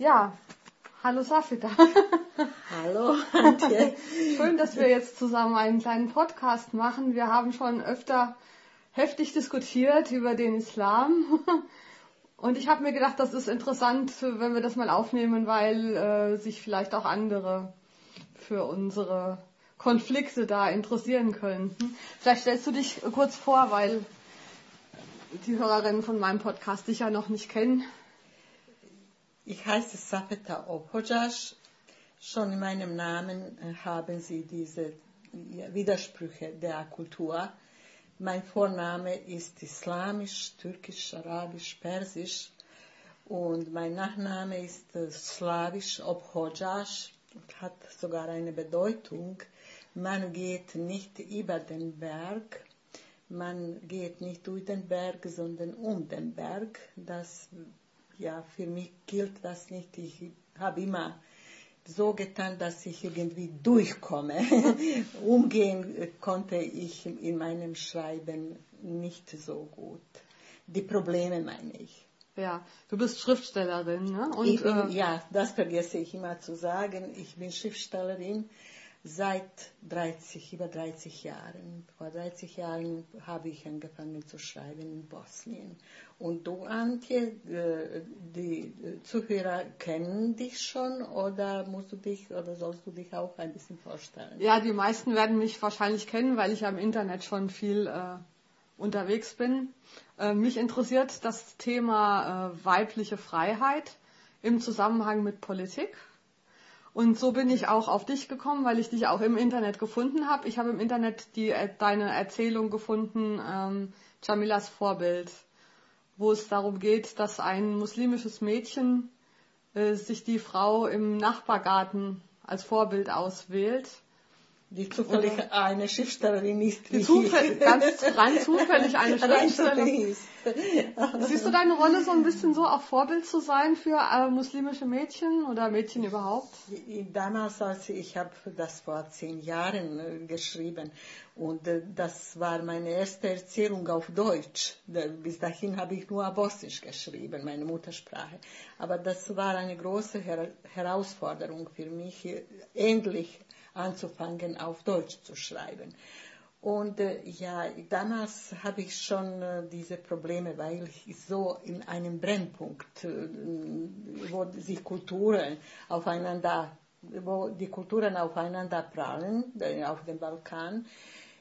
Ja, hallo Safita. Hallo, Antje. Schön, dass wir jetzt zusammen einen kleinen Podcast machen. Wir haben schon öfter heftig diskutiert über den Islam. Und ich habe mir gedacht, das ist interessant, wenn wir das mal aufnehmen, weil äh, sich vielleicht auch andere für unsere Konflikte da interessieren könnten. Vielleicht stellst du dich kurz vor, weil die Hörerinnen von meinem Podcast dich ja noch nicht kennen. Ich heiße Safeta Opojash. Schon in meinem Namen äh, haben Sie diese Widersprüche der Kultur. Mein Vorname ist Islamisch, Türkisch, Arabisch, Persisch und mein Nachname ist äh, Slawisch, Obhojash und hat sogar eine Bedeutung. Man geht nicht über den Berg, man geht nicht durch den Berg, sondern um den Berg. Das, ja, für mich gilt das nicht. Ich habe immer so getan, dass ich irgendwie durchkomme. Umgehen konnte ich in meinem Schreiben nicht so gut. Die Probleme meine ich. Ja, du bist Schriftstellerin, ne? Und, bin, äh, ja, das vergesse ich immer zu sagen. Ich bin Schriftstellerin seit 30, über 30 Jahren. Vor 30 Jahren habe ich angefangen zu schreiben in Bosnien. Und du, Antje, äh, die Zuhörer kennen dich schon oder musst du dich oder sollst du dich auch ein bisschen vorstellen? Ja, die meisten werden mich wahrscheinlich kennen, weil ich am Internet schon viel äh, unterwegs bin. Äh, mich interessiert das Thema äh, weibliche Freiheit im Zusammenhang mit Politik. Und so bin ich auch auf dich gekommen, weil ich dich auch im Internet gefunden habe. Ich habe im Internet die, äh, deine Erzählung gefunden, ähm, Jamilas Vorbild wo es darum geht, dass ein muslimisches Mädchen äh, sich die Frau im Nachbargarten als Vorbild auswählt. Die zufällig Oder eine Schriftstellerin ist. Die zufällig, ganz rein zufällig eine Schriftstellerin ist. Siehst du deine Rolle so ein bisschen so, auch Vorbild zu sein für äh, muslimische Mädchen oder Mädchen überhaupt? Damals, als ich habe das vor zehn Jahren äh, geschrieben und äh, das war meine erste Erzählung auf Deutsch. Bis dahin habe ich nur Bosnisch geschrieben, meine Muttersprache. Aber das war eine große Her Herausforderung für mich, endlich anzufangen, auf Deutsch zu schreiben. Und äh, ja, damals habe ich schon äh, diese Probleme, weil ich so in einem Brennpunkt, äh, wo sich Kulturen aufeinander, wo die Kulturen aufeinander prallen, äh, auf dem Balkan,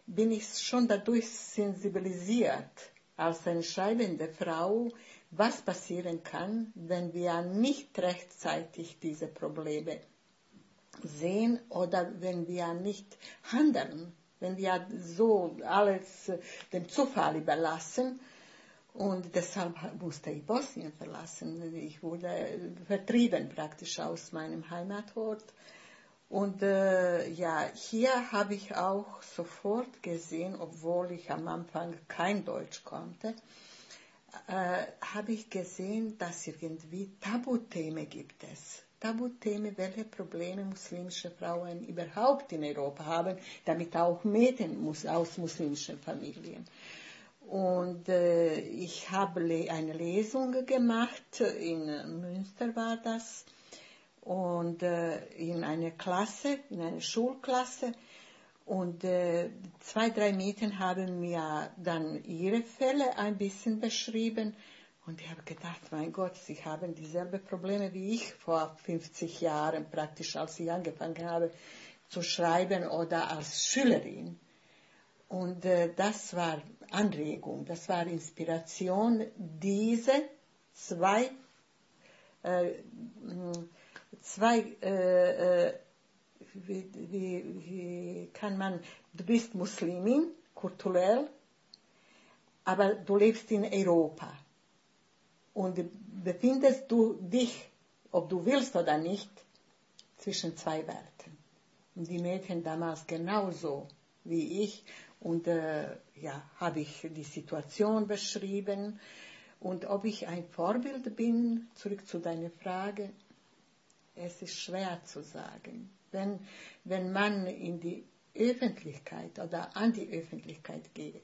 bin ich schon dadurch sensibilisiert, als eine schreibende Frau, was passieren kann, wenn wir nicht rechtzeitig diese Probleme sehen oder wenn wir nicht handeln wenn wir so alles dem Zufall überlassen. Und deshalb musste ich Bosnien verlassen. Ich wurde vertrieben praktisch aus meinem Heimatort. Und äh, ja, hier habe ich auch sofort gesehen, obwohl ich am Anfang kein Deutsch konnte, äh, habe ich gesehen, dass irgendwie Tabuthemen gibt es. Tabuthemen, welche Probleme muslimische Frauen überhaupt in Europa haben, damit auch Mädchen aus muslimischen Familien. Und äh, ich habe eine Lesung gemacht, in Münster war das, und äh, in einer Klasse, in einer Schulklasse. Und äh, zwei, drei Mädchen haben mir dann ihre Fälle ein bisschen beschrieben. Und ich habe gedacht, mein Gott, sie haben dieselben Probleme wie ich vor 50 Jahren praktisch, als ich angefangen habe zu schreiben oder als Schülerin. Und äh, das war Anregung, das war Inspiration, diese zwei, äh, zwei äh, äh, wie, wie, wie kann man, du bist Muslimin, kulturell, aber du lebst in Europa und befindest du dich, ob du willst oder nicht, zwischen zwei Welten. Und die Mädchen damals genauso wie ich. Und äh, ja, habe ich die Situation beschrieben. Und ob ich ein Vorbild bin, zurück zu deiner Frage, es ist schwer zu sagen. Wenn, wenn man in die Öffentlichkeit oder an die Öffentlichkeit geht,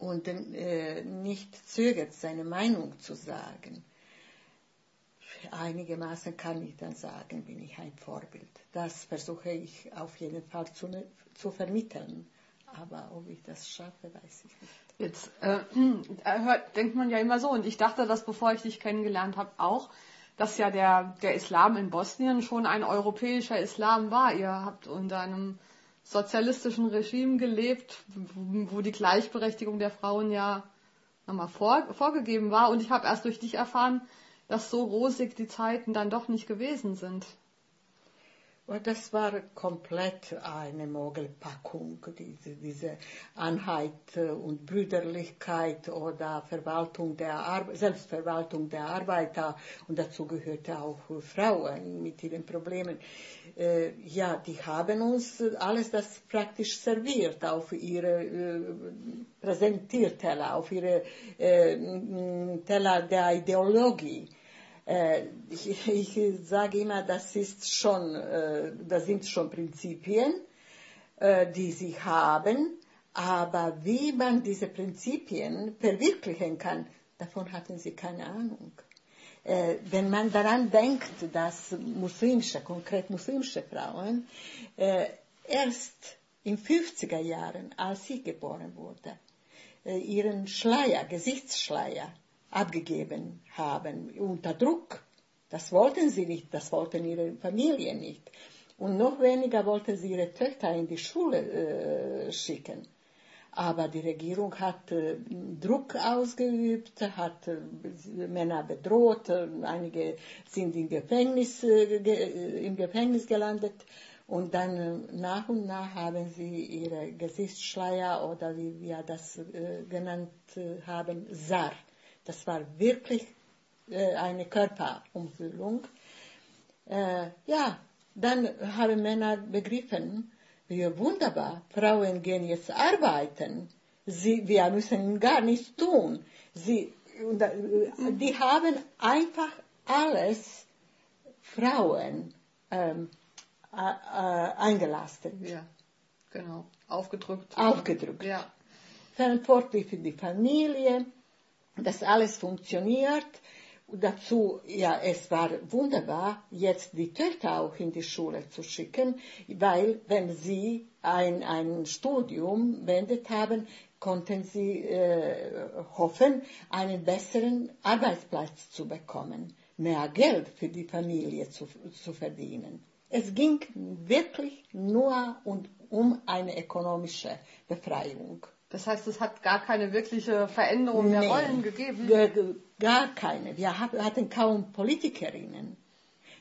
und äh, nicht zögert, seine Meinung zu sagen, einigermaßen kann ich dann sagen, bin ich ein Vorbild. Das versuche ich auf jeden Fall zu, zu vermitteln. Aber ob ich das schaffe, weiß ich nicht. Jetzt äh, äh, hört, denkt man ja immer so, und ich dachte das, bevor ich dich kennengelernt habe, auch, dass ja der, der Islam in Bosnien schon ein europäischer Islam war. Ihr habt unter einem sozialistischen Regime gelebt, wo die Gleichberechtigung der Frauen ja nochmal vor, vorgegeben war. Und ich habe erst durch dich erfahren, dass so rosig die Zeiten dann doch nicht gewesen sind. Das war komplett eine Mogelpackung, diese, diese Einheit und Brüderlichkeit oder Verwaltung der Ar Selbstverwaltung der Arbeiter und dazu gehörte auch Frauen mit ihren Problemen. Äh, ja, die haben uns alles das praktisch serviert auf ihre äh, Präsentierteller, auf ihre äh, Teller der Ideologie äh, ich, ich sage immer, das ist schon, äh, das sind schon Prinzipien, äh, die sie haben, aber wie man diese Prinzipien verwirklichen kann, davon hatten sie keine Ahnung. wenn man daran denkt, dass muslimische, konkret muslimische Frauen, erst in 50er Jahren, als sie geboren wurde, ihren Schleier, Gesichtsschleier abgegeben haben, unter Druck. Das wollten sie nicht, das wollten ihre Familie nicht. Und noch weniger wollten sie ihre Töchter in die Schule äh, schicken. Aber die Regierung hat äh, Druck ausgeübt, hat äh, Männer bedroht, äh, einige sind im Gefängnis, äh, ge, im Gefängnis gelandet. Und dann äh, nach und nach haben sie ihre Gesichtsschleier oder wie wir das genannt haben, Sar das war wirklich äh, eine Körperumhüllung. Äh, ja, dann haben Männer begriffen, wie wunderbar, Frauen gehen jetzt arbeiten. Sie, wir müssen gar nichts tun. Sie, äh, die haben einfach alles Frauen ähm, äh, äh, eingelastet. Ja, genau. Aufgedrückt. Aufgedrückt. Ja. Verantwortlich für die Familie, das alles funktioniert. Dazu, ja, es war wunderbar, jetzt die Töchter auch in die Schule zu schicken, weil wenn sie ein, ein Studium beendet haben, konnten sie äh, hoffen, einen besseren Arbeitsplatz zu bekommen, mehr Geld für die Familie zu, zu verdienen. Es ging wirklich nur und um eine ökonomische Befreiung. Das heißt, es hat gar keine wirkliche Veränderung der Rollen gegeben? Gar keine. Wir hatten kaum Politikerinnen.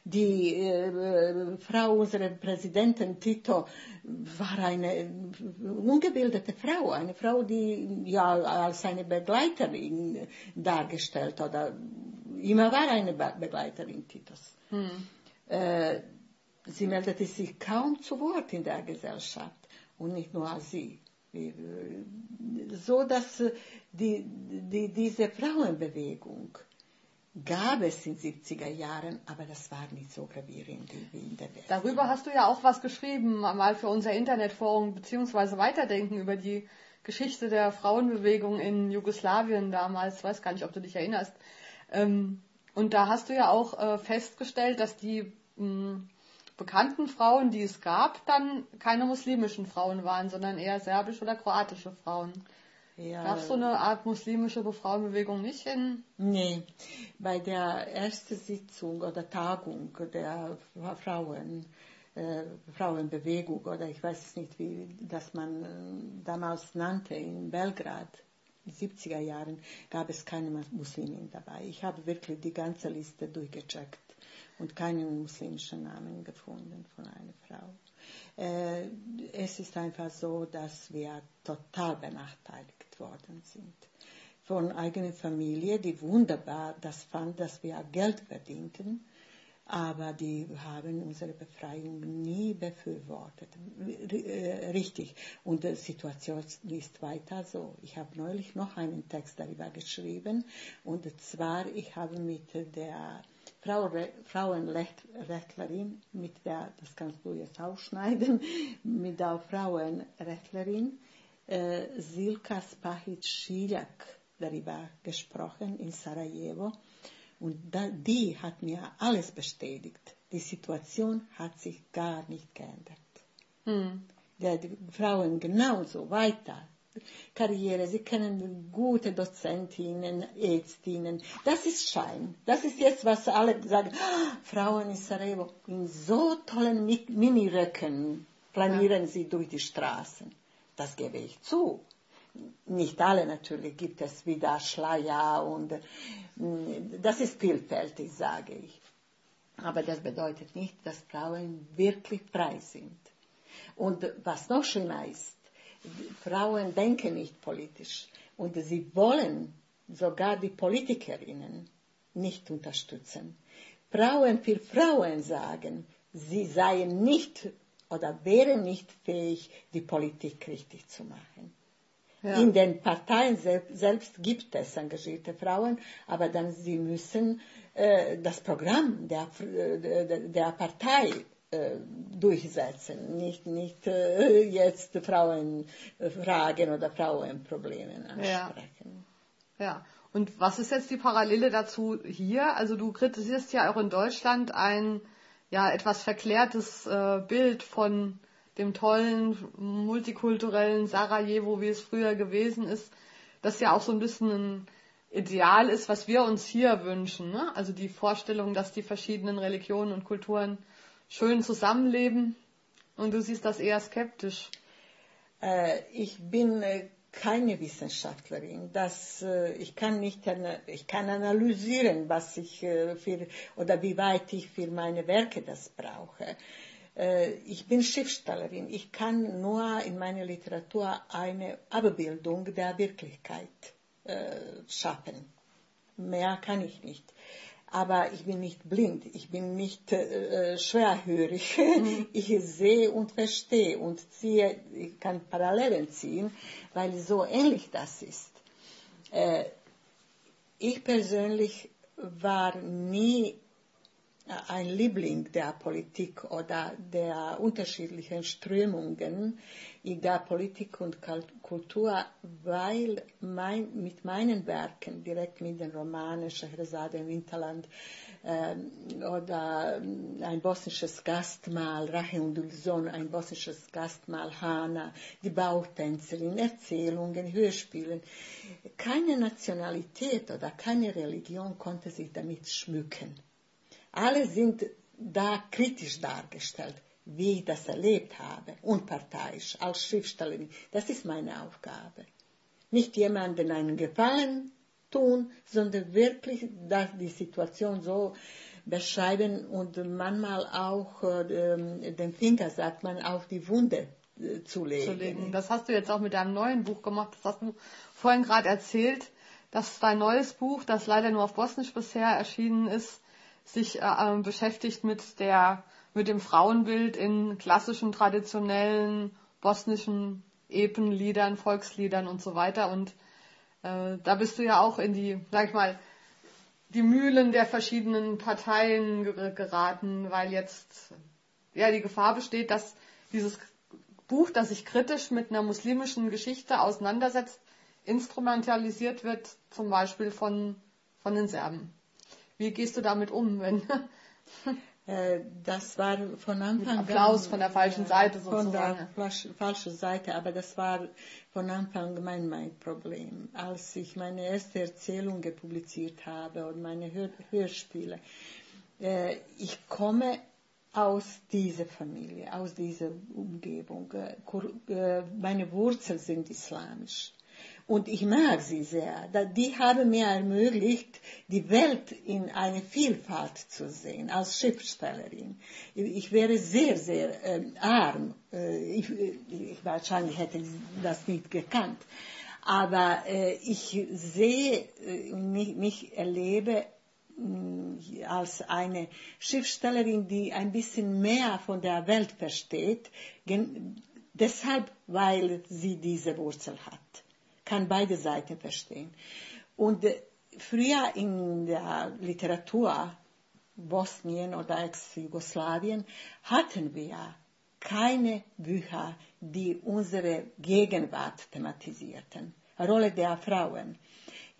Die äh, Frau unserer Präsidentin Tito war eine ungebildete Frau, eine Frau, die ja als eine Begleiterin dargestellt oder immer war eine Begleiterin Titos. Hm. Äh, sie meldete sich kaum zu Wort in der Gesellschaft und nicht nur als sie so dass äh, die, die, diese Frauenbewegung gab es in den 70er Jahren, aber das war nicht so gravierend wie in der Welt. Darüber hast du ja auch was geschrieben, mal für unser Internetforum, beziehungsweise Weiterdenken über die Geschichte der Frauenbewegung in Jugoslawien damals. Ich weiß gar nicht, ob du dich erinnerst. Ähm, und da hast du ja auch äh, festgestellt, dass die bekannten Frauen, die es gab, dann keine muslimischen Frauen waren, sondern eher serbische oder kroatische Frauen. Ja. Gab es so eine Art muslimische Frauenbewegung nicht in? Nee, bei der ersten Sitzung oder Tagung der Frauen, äh, Frauenbewegung oder ich weiß es nicht, wie das man äh, damals nannte in Belgrad, in den 70er Jahren, gab es keine Muslimen dabei. Ich habe wirklich die ganze Liste durchgecheckt und keinen muslimischen Namen gefunden von einer Frau. Äh, es ist einfach so, dass wir total benachteiligt worden sind. Von eigener Familie, die wunderbar das fand, dass wir Geld verdienten, aber die haben unsere Befreiung nie befürwortet. Äh, richtig. Und die Situation ist weiter so. Ich habe neulich noch einen Text darüber geschrieben, und zwar, ich habe mit der Frauenrechtlerin, mit der, das kannst du jetzt ausschneiden, mit der Frauenrechtlerin äh, Silka Spahic-Schiljak darüber gesprochen in Sarajevo. Und da, die hat mir alles bestätigt. Die Situation hat sich gar nicht geändert. Hm. Die Frauen genauso weiter. Karriere, sie können gute Dozentinnen, Ärztinnen. Das ist Schein. Das ist jetzt, was alle sagen. Ah, Frauen in Sarajevo in so tollen Miniröcken planieren ja. sie durch die Straßen. Das gebe ich zu. Nicht alle natürlich gibt es wieder Schleier und mm, das ist vielfältig, sage ich. Aber das bedeutet nicht, dass Frauen wirklich frei sind. Und was noch schlimmer ist, Frauen denken nicht politisch und sie wollen sogar die Politikerinnen nicht unterstützen. Frauen für Frauen sagen, sie seien nicht oder wären nicht fähig, die Politik richtig zu machen. Ja. In den Parteien selbst gibt es engagierte Frauen, aber dann sie müssen äh, das Programm der, der, der Partei äh, durchsetzen, nicht, nicht äh, jetzt Frauenfragen oder Frauenprobleme ansprechen. Ja. ja. Und was ist jetzt die Parallele dazu hier? Also du kritisierst ja auch in Deutschland ein ja etwas verklärtes äh, Bild von dem tollen multikulturellen Sarajevo, wie es früher gewesen ist, das ja auch so ein bisschen ein Ideal ist, was wir uns hier wünschen. Ne? Also die Vorstellung, dass die verschiedenen Religionen und Kulturen schön zusammenleben und du siehst das eher skeptisch. Äh, ich bin äh, keine Wissenschaftlerin. Das, äh, ich, kann nicht, ich kann analysieren, was ich äh, für, oder wie weit ich für meine Werke das brauche. Äh, ich bin Schriftstellerin. Ich kann nur in meiner Literatur eine Abbildung der Wirklichkeit schaffen. Mehr kann ich nicht aber ich bin nicht blind, ich bin nicht äh, schwerhörig. Mhm. Ich sehe und verstehe und ziehe, ich kann Parallelen ziehen, weil so ähnlich das ist. Äh, ich persönlich war nie ein Liebling der Politik oder der unterschiedlichen Strömungen in der Politik und Kultur, weil mein, mit meinen Werken, direkt mit den Romanen Scheherazade im Winterland äh, oder ein bosnisches Gastmahl, Rache und Ilson, ein bosnisches Gastmahl, Hana, die Bautänzerin, Erzählungen, Hörspielen, keine Nationalität oder keine Religion konnte sich damit schmücken. Alle sind da kritisch dargestellt, wie ich das erlebt habe, unparteiisch, als Schriftstellerin. Das ist meine Aufgabe. Nicht jemandem einen Gefallen tun, sondern wirklich die Situation so beschreiben und manchmal auch äh, den Finger, sagt man, auf die Wunde äh, zu, legen. zu legen. Das hast du jetzt auch mit deinem neuen Buch gemacht. Das hast du vorhin gerade erzählt, dass dein neues Buch, das leider nur auf Bosnisch bisher erschienen ist, sich äh, beschäftigt mit der mit dem Frauenbild in klassischen traditionellen bosnischen Epenliedern, Volksliedern und so weiter. Und äh, da bist du ja auch in die, sag ich mal, die Mühlen der verschiedenen Parteien geraten, weil jetzt ja die Gefahr besteht, dass dieses Buch, das sich kritisch mit einer muslimischen Geschichte auseinandersetzt, instrumentalisiert wird, zum Beispiel von, von den Serben. Wie gehst du damit um, wenn das war von Anfang an. Applaus von der falschen Seite sozusagen. Von der falschen Seite, aber das war von Anfang mein, mein Problem. Als ich meine erste Erzählung publiziert habe und meine Hör Hörspiele. Äh, ich komme aus dieser Familie, aus dieser Umgebung. Äh, meine Wurzeln sind islamisch. Und ich mag sie sehr. Die haben mir ermöglicht, die Welt in eine Vielfalt zu sehen, als Schriftstellerin. Ich wäre sehr, sehr äh, arm. Äh, ich, ich, wahrscheinlich hätte das nicht gekannt. Aber äh, ich sehe, äh, mich, mich erlebe äh, als eine Schriftstellerin, die ein bisschen mehr von der Welt versteht, deshalb, weil sie diese Wurzel hat kann beide Seiten verstehen. Und äh, früher in der Literatur Bosnien oder Ex-Jugoslawien hatten wir keine Bücher, die unsere Gegenwart thematisierten. Rolle der Frauen.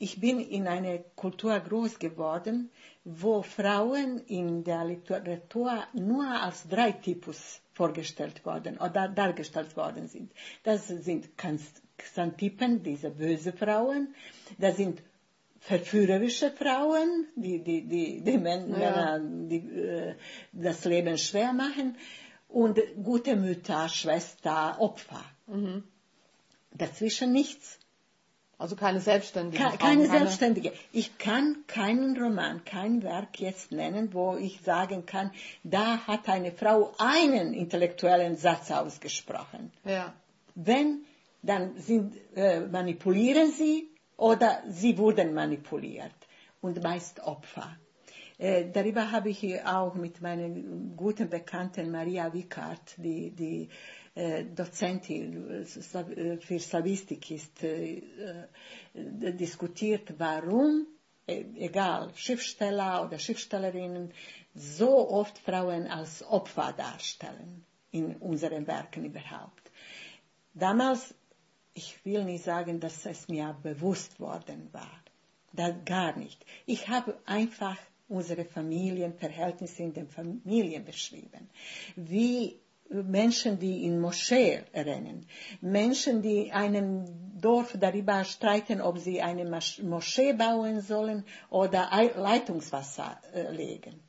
ich bin in einer Kultur groß geworden, wo Frauen in der Literatur nur als drei Typus vorgestellt worden oder dargestellt worden sind. Das sind Xantippen, diese böse Frauen, das sind verführerische Frauen, die, die, die, die Männer ja. die, äh, das Leben schwer machen und gute Mütter, Schwester, Opfer. Mhm. Dazwischen nichts. Also keine selbstständige. Keine, keine selbstständige. Ich kann keinen Roman, kein Werk jetzt nennen, wo ich sagen kann, da hat eine Frau einen intellektuellen Satz ausgesprochen. Ja. Wenn, dann sind, äh, manipulieren sie oder sie wurden manipuliert und meist Opfer. Äh, darüber habe ich auch mit meiner guten Bekannten Maria Wickart, die, die äh, Dozentin äh, für Slavistik ist, äh, diskutiert, warum, egal, Schriftsteller oder Schriftstellerinnen, so oft Frauen als Opfer darstellen in unseren Werken überhaupt. Damals, ich will nicht sagen, dass es mir bewusst worden war. Das gar nicht. Ich habe einfach unsere Familienverhältnisse in den Familien beschrieben. Wie Menschen, die in Moschee rennen, Menschen, die einem Dorf darüber streiten, ob sie eine Moschee bauen sollen oder Leitungswasser äh, legen.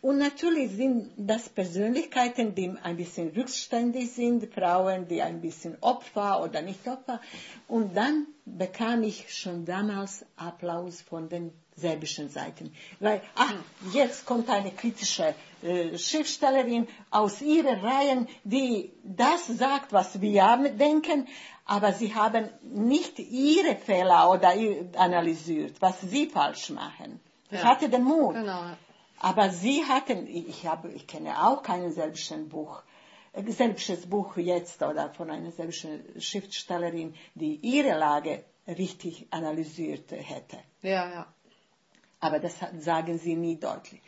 Und natürlich sind das Persönlichkeiten, die ein bisschen rückständig sind, Frauen, die ein bisschen Opfer oder nicht Opfer. Und dann bekam ich schon damals Applaus von den serbischen Seiten. Weil, ah, jetzt kommt eine kritische äh, Schriftstellerin aus ihren Reihen, die das sagt, was wir denken, aber sie haben nicht ihre Fehler oder analysiert, was sie falsch machen. Ja. Ich hatte den Mut. Genau. Aber sie hatten, ich, habe, ich kenne auch kein Buch, äh, serbisches Buch jetzt oder von einer serbischen Schriftstellerin, die ihre Lage richtig analysiert hätte. Ja, ja aber das sagen sie nie deutlich.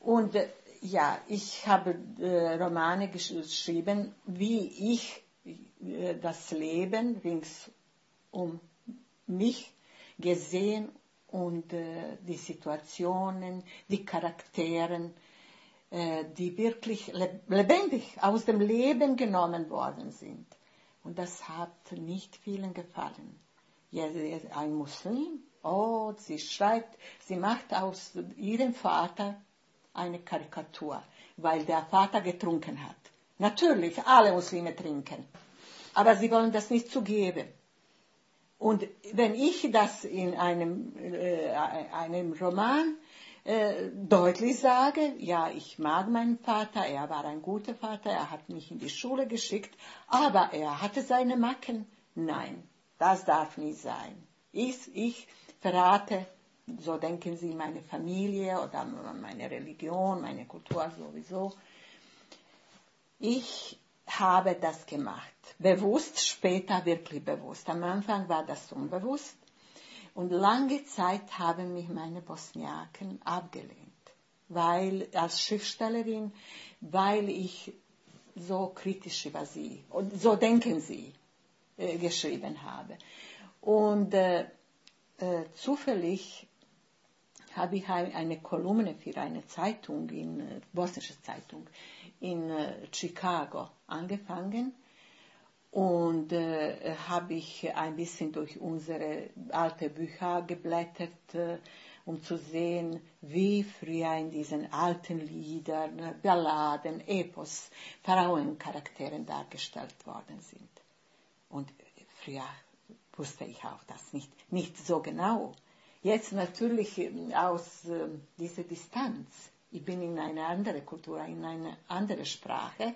Und äh, ja, ich habe äh, Romane geschrieben, wie ich äh, das Leben rings um mich gesehen und äh, die Situationen, die Charakteren, äh, die wirklich lebendig aus dem Leben genommen worden sind. Und das hat nicht vielen gefallen. Ja, ein Muslim Oh, sie schreibt, sie macht aus ihrem Vater eine Karikatur, weil der Vater getrunken hat. Natürlich, alle Muslime trinken, aber sie wollen das nicht zugeben. Und wenn ich das in einem, äh, einem Roman äh, deutlich sage, ja, ich mag meinen Vater, er war ein guter Vater, er hat mich in die Schule geschickt, aber er hatte seine Macken. Nein, das darf nicht sein. Ich, ich verrate, so denken sie, meine Familie oder meine Religion, meine Kultur sowieso. Ich habe das gemacht. Bewusst, später wirklich bewusst. Am Anfang war das unbewusst. Und lange Zeit haben mich meine Bosniaken abgelehnt. Weil, als Schriftstellerin, weil ich so kritisch über sie, und so denken sie, äh, geschrieben habe. Und äh, äh, zufällig habe ich eine Kolumne für eine Zeitung, in, äh, bosnische Zeitung, in äh, Chicago angefangen und äh, habe ich ein bisschen durch unsere alte Bücher geblättert, äh, um zu sehen, wie früher in diesen alten Liedern, Balladen, Epos Frauencharakteren dargestellt worden sind. Und früher wusste ich auch das nicht, nicht so genau. Jetzt natürlich ähm, aus äh, dieser Distanz. Ich bin in eine andere Kultur, in eine andere Sprache.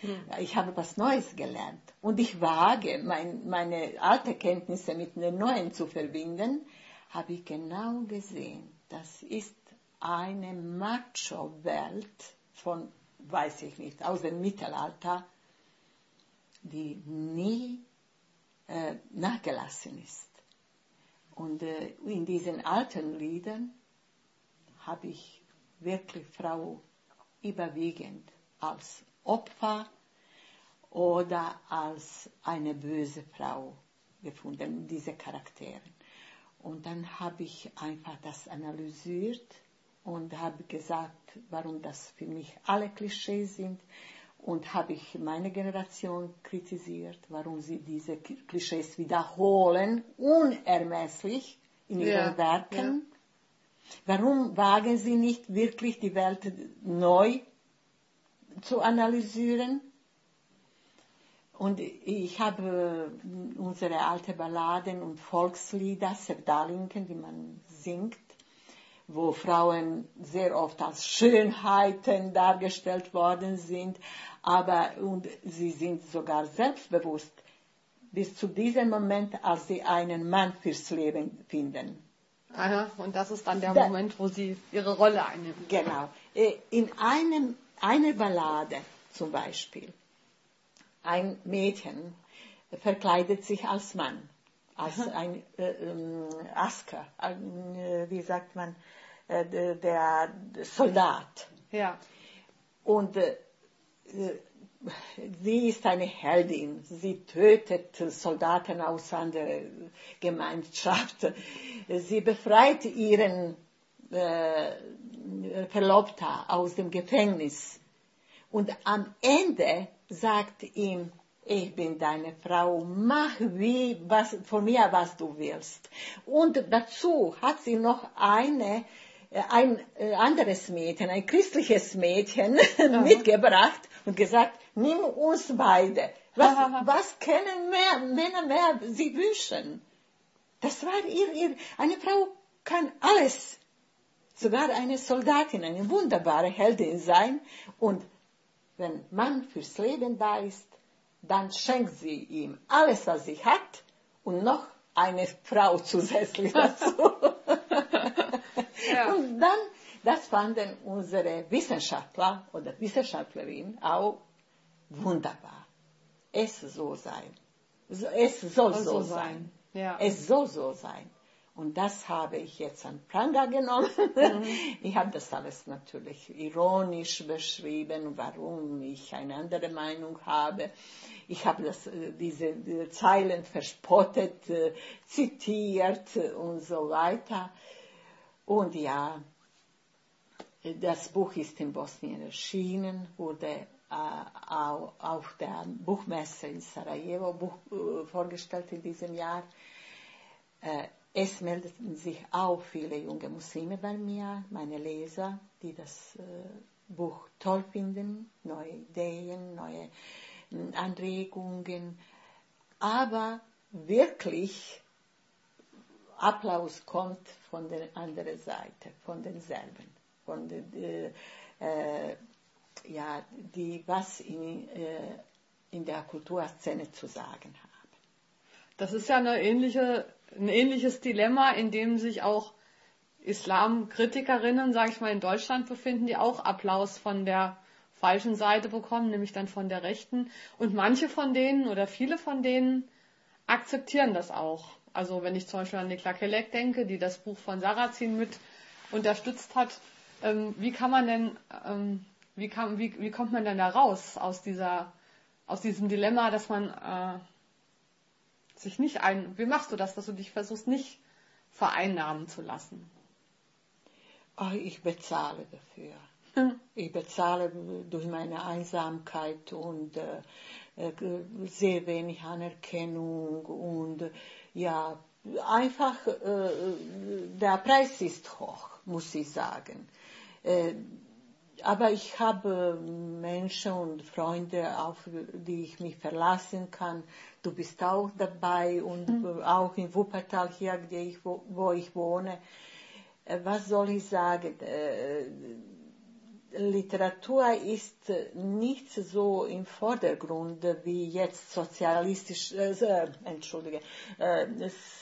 Hm. Ich habe was Neues gelernt. Und ich wage, mein, meine alte Kenntnisse mit den neuen zu verbinden, habe ich genau gesehen. Das ist eine Macho-Welt von, weiß ich nicht, aus dem Mittelalter, die nie äh, nachgelassen ist. Und äh, in diesen alten Liedern habe ich wirklich Frau überwiegend als Opfer oder als eine böse Frau gefunden, diese Charaktere. Und dann habe ich einfach das analysiert und habe gesagt, warum das für mich alle Klischees sind. Und habe ich meine Generation kritisiert, warum sie diese Klischees wiederholen, unermesslich in ihren ja, Werken. Ja. Warum wagen sie nicht wirklich die Welt neu zu analysieren? Und ich habe unsere alte Balladen und Volkslieder, Septalinken, die man singt, wo Frauen sehr oft als Schönheiten dargestellt worden sind, aber und sie sind sogar selbstbewusst bis zu diesem Moment, als sie einen Mann fürs Leben finden. Aha, und das ist dann der da, Moment, wo sie ihre Rolle einnehmen. Genau. Äh, in einem, einer Ballade zum Beispiel ein Mädchen verkleidet sich als Mann, als ein äh, äh, Asker, ein, äh, wie sagt man, äh, der Soldat. Ja. Und äh, sie ist eine Heldin. Sie tötet Soldaten aus anderer Gemeinschaft. Sie befreit ihren äh, Verlobter aus dem Gefängnis. Und am Ende sagt ihm, ich bin deine Frau, mach wie, was, von mir, was du willst. Und dazu hat sie noch eine, äh, ein äh, anderes Mädchen, ein christliches Mädchen mitgebracht und gesagt, nimm uns beide. Was, was können mehr, Männer mehr sie wünschen? Das war ihr, ihr, eine Frau kann alles. Sogar eine Soldatin, eine wunderbare Heldin sein und wenn Mann fürs Leben da ist, dann schenkt sie ihm alles, was sie hat und noch eine Frau zusätzlich dazu. ja. Und dann, das fanden unsere Wissenschaftler oder Wissenschaftlerin auch wunderbar. Es soll sein. Es soll so, so sein. sein. Ja. Es soll so sein. Und das habe ich jetzt an Pranger genommen. Mhm. Ich habe das alles natürlich ironisch beschrieben, warum ich eine andere Meinung habe. Ich habe das, äh, diese, Zeilen verspottet, äh, zitiert und so weiter. Und ja, das Buch ist in Bosnien erschienen, wurde äh, auf der Buchmesse in Sarajevo äh, vorgestellt in diesem Jahr. Es meldeten sich auch viele junge Muslime bei mir, meine Leser, die das äh, Buch toll finden, neue Ideen, neue hm, Anregungen. Aber wirklich Applaus kommt von der anderen Seite, von denselben, von den, äh, äh, ja, die was in, äh, in der Kulturszene zu sagen haben. Das ist ja eine ähnliche ein ähnliches Dilemma, in dem sich auch Islamkritikerinnen, sage ich mal, in Deutschland befinden, die auch Applaus von der falschen Seite bekommen, nämlich dann von der rechten. Und manche von denen oder viele von denen akzeptieren das auch. Also wenn ich zum Beispiel an Nikla Kelek denke, die das Buch von Sarrazin mit unterstützt hat, ähm, wie kann man denn, ähm, wie, kann, wie, wie kommt man denn da raus aus dieser, aus diesem Dilemma, dass man äh, sich nicht ein, wie machst du das, dass du dich versuchst, nicht vereinnahmen zu lassen? Oh, ich bezahle dafür. Hm. Ich bezahle durch meine Einsamkeit und äh, äh, sehr wenig Anerkennung und äh, ja, einfach äh, der Preis ist hoch, muss ich sagen. Äh, aber ich habe Menschen und Freunde, auf die ich mich verlassen kann. Du bist auch dabei und mhm. auch in Wuppertal hier, ich, wo, wo, ich wohne. Äh, was soll ich sagen? Äh, Literatur ist nicht so im Vordergrund wie jetzt sozialistisch, äh, entschuldige, äh,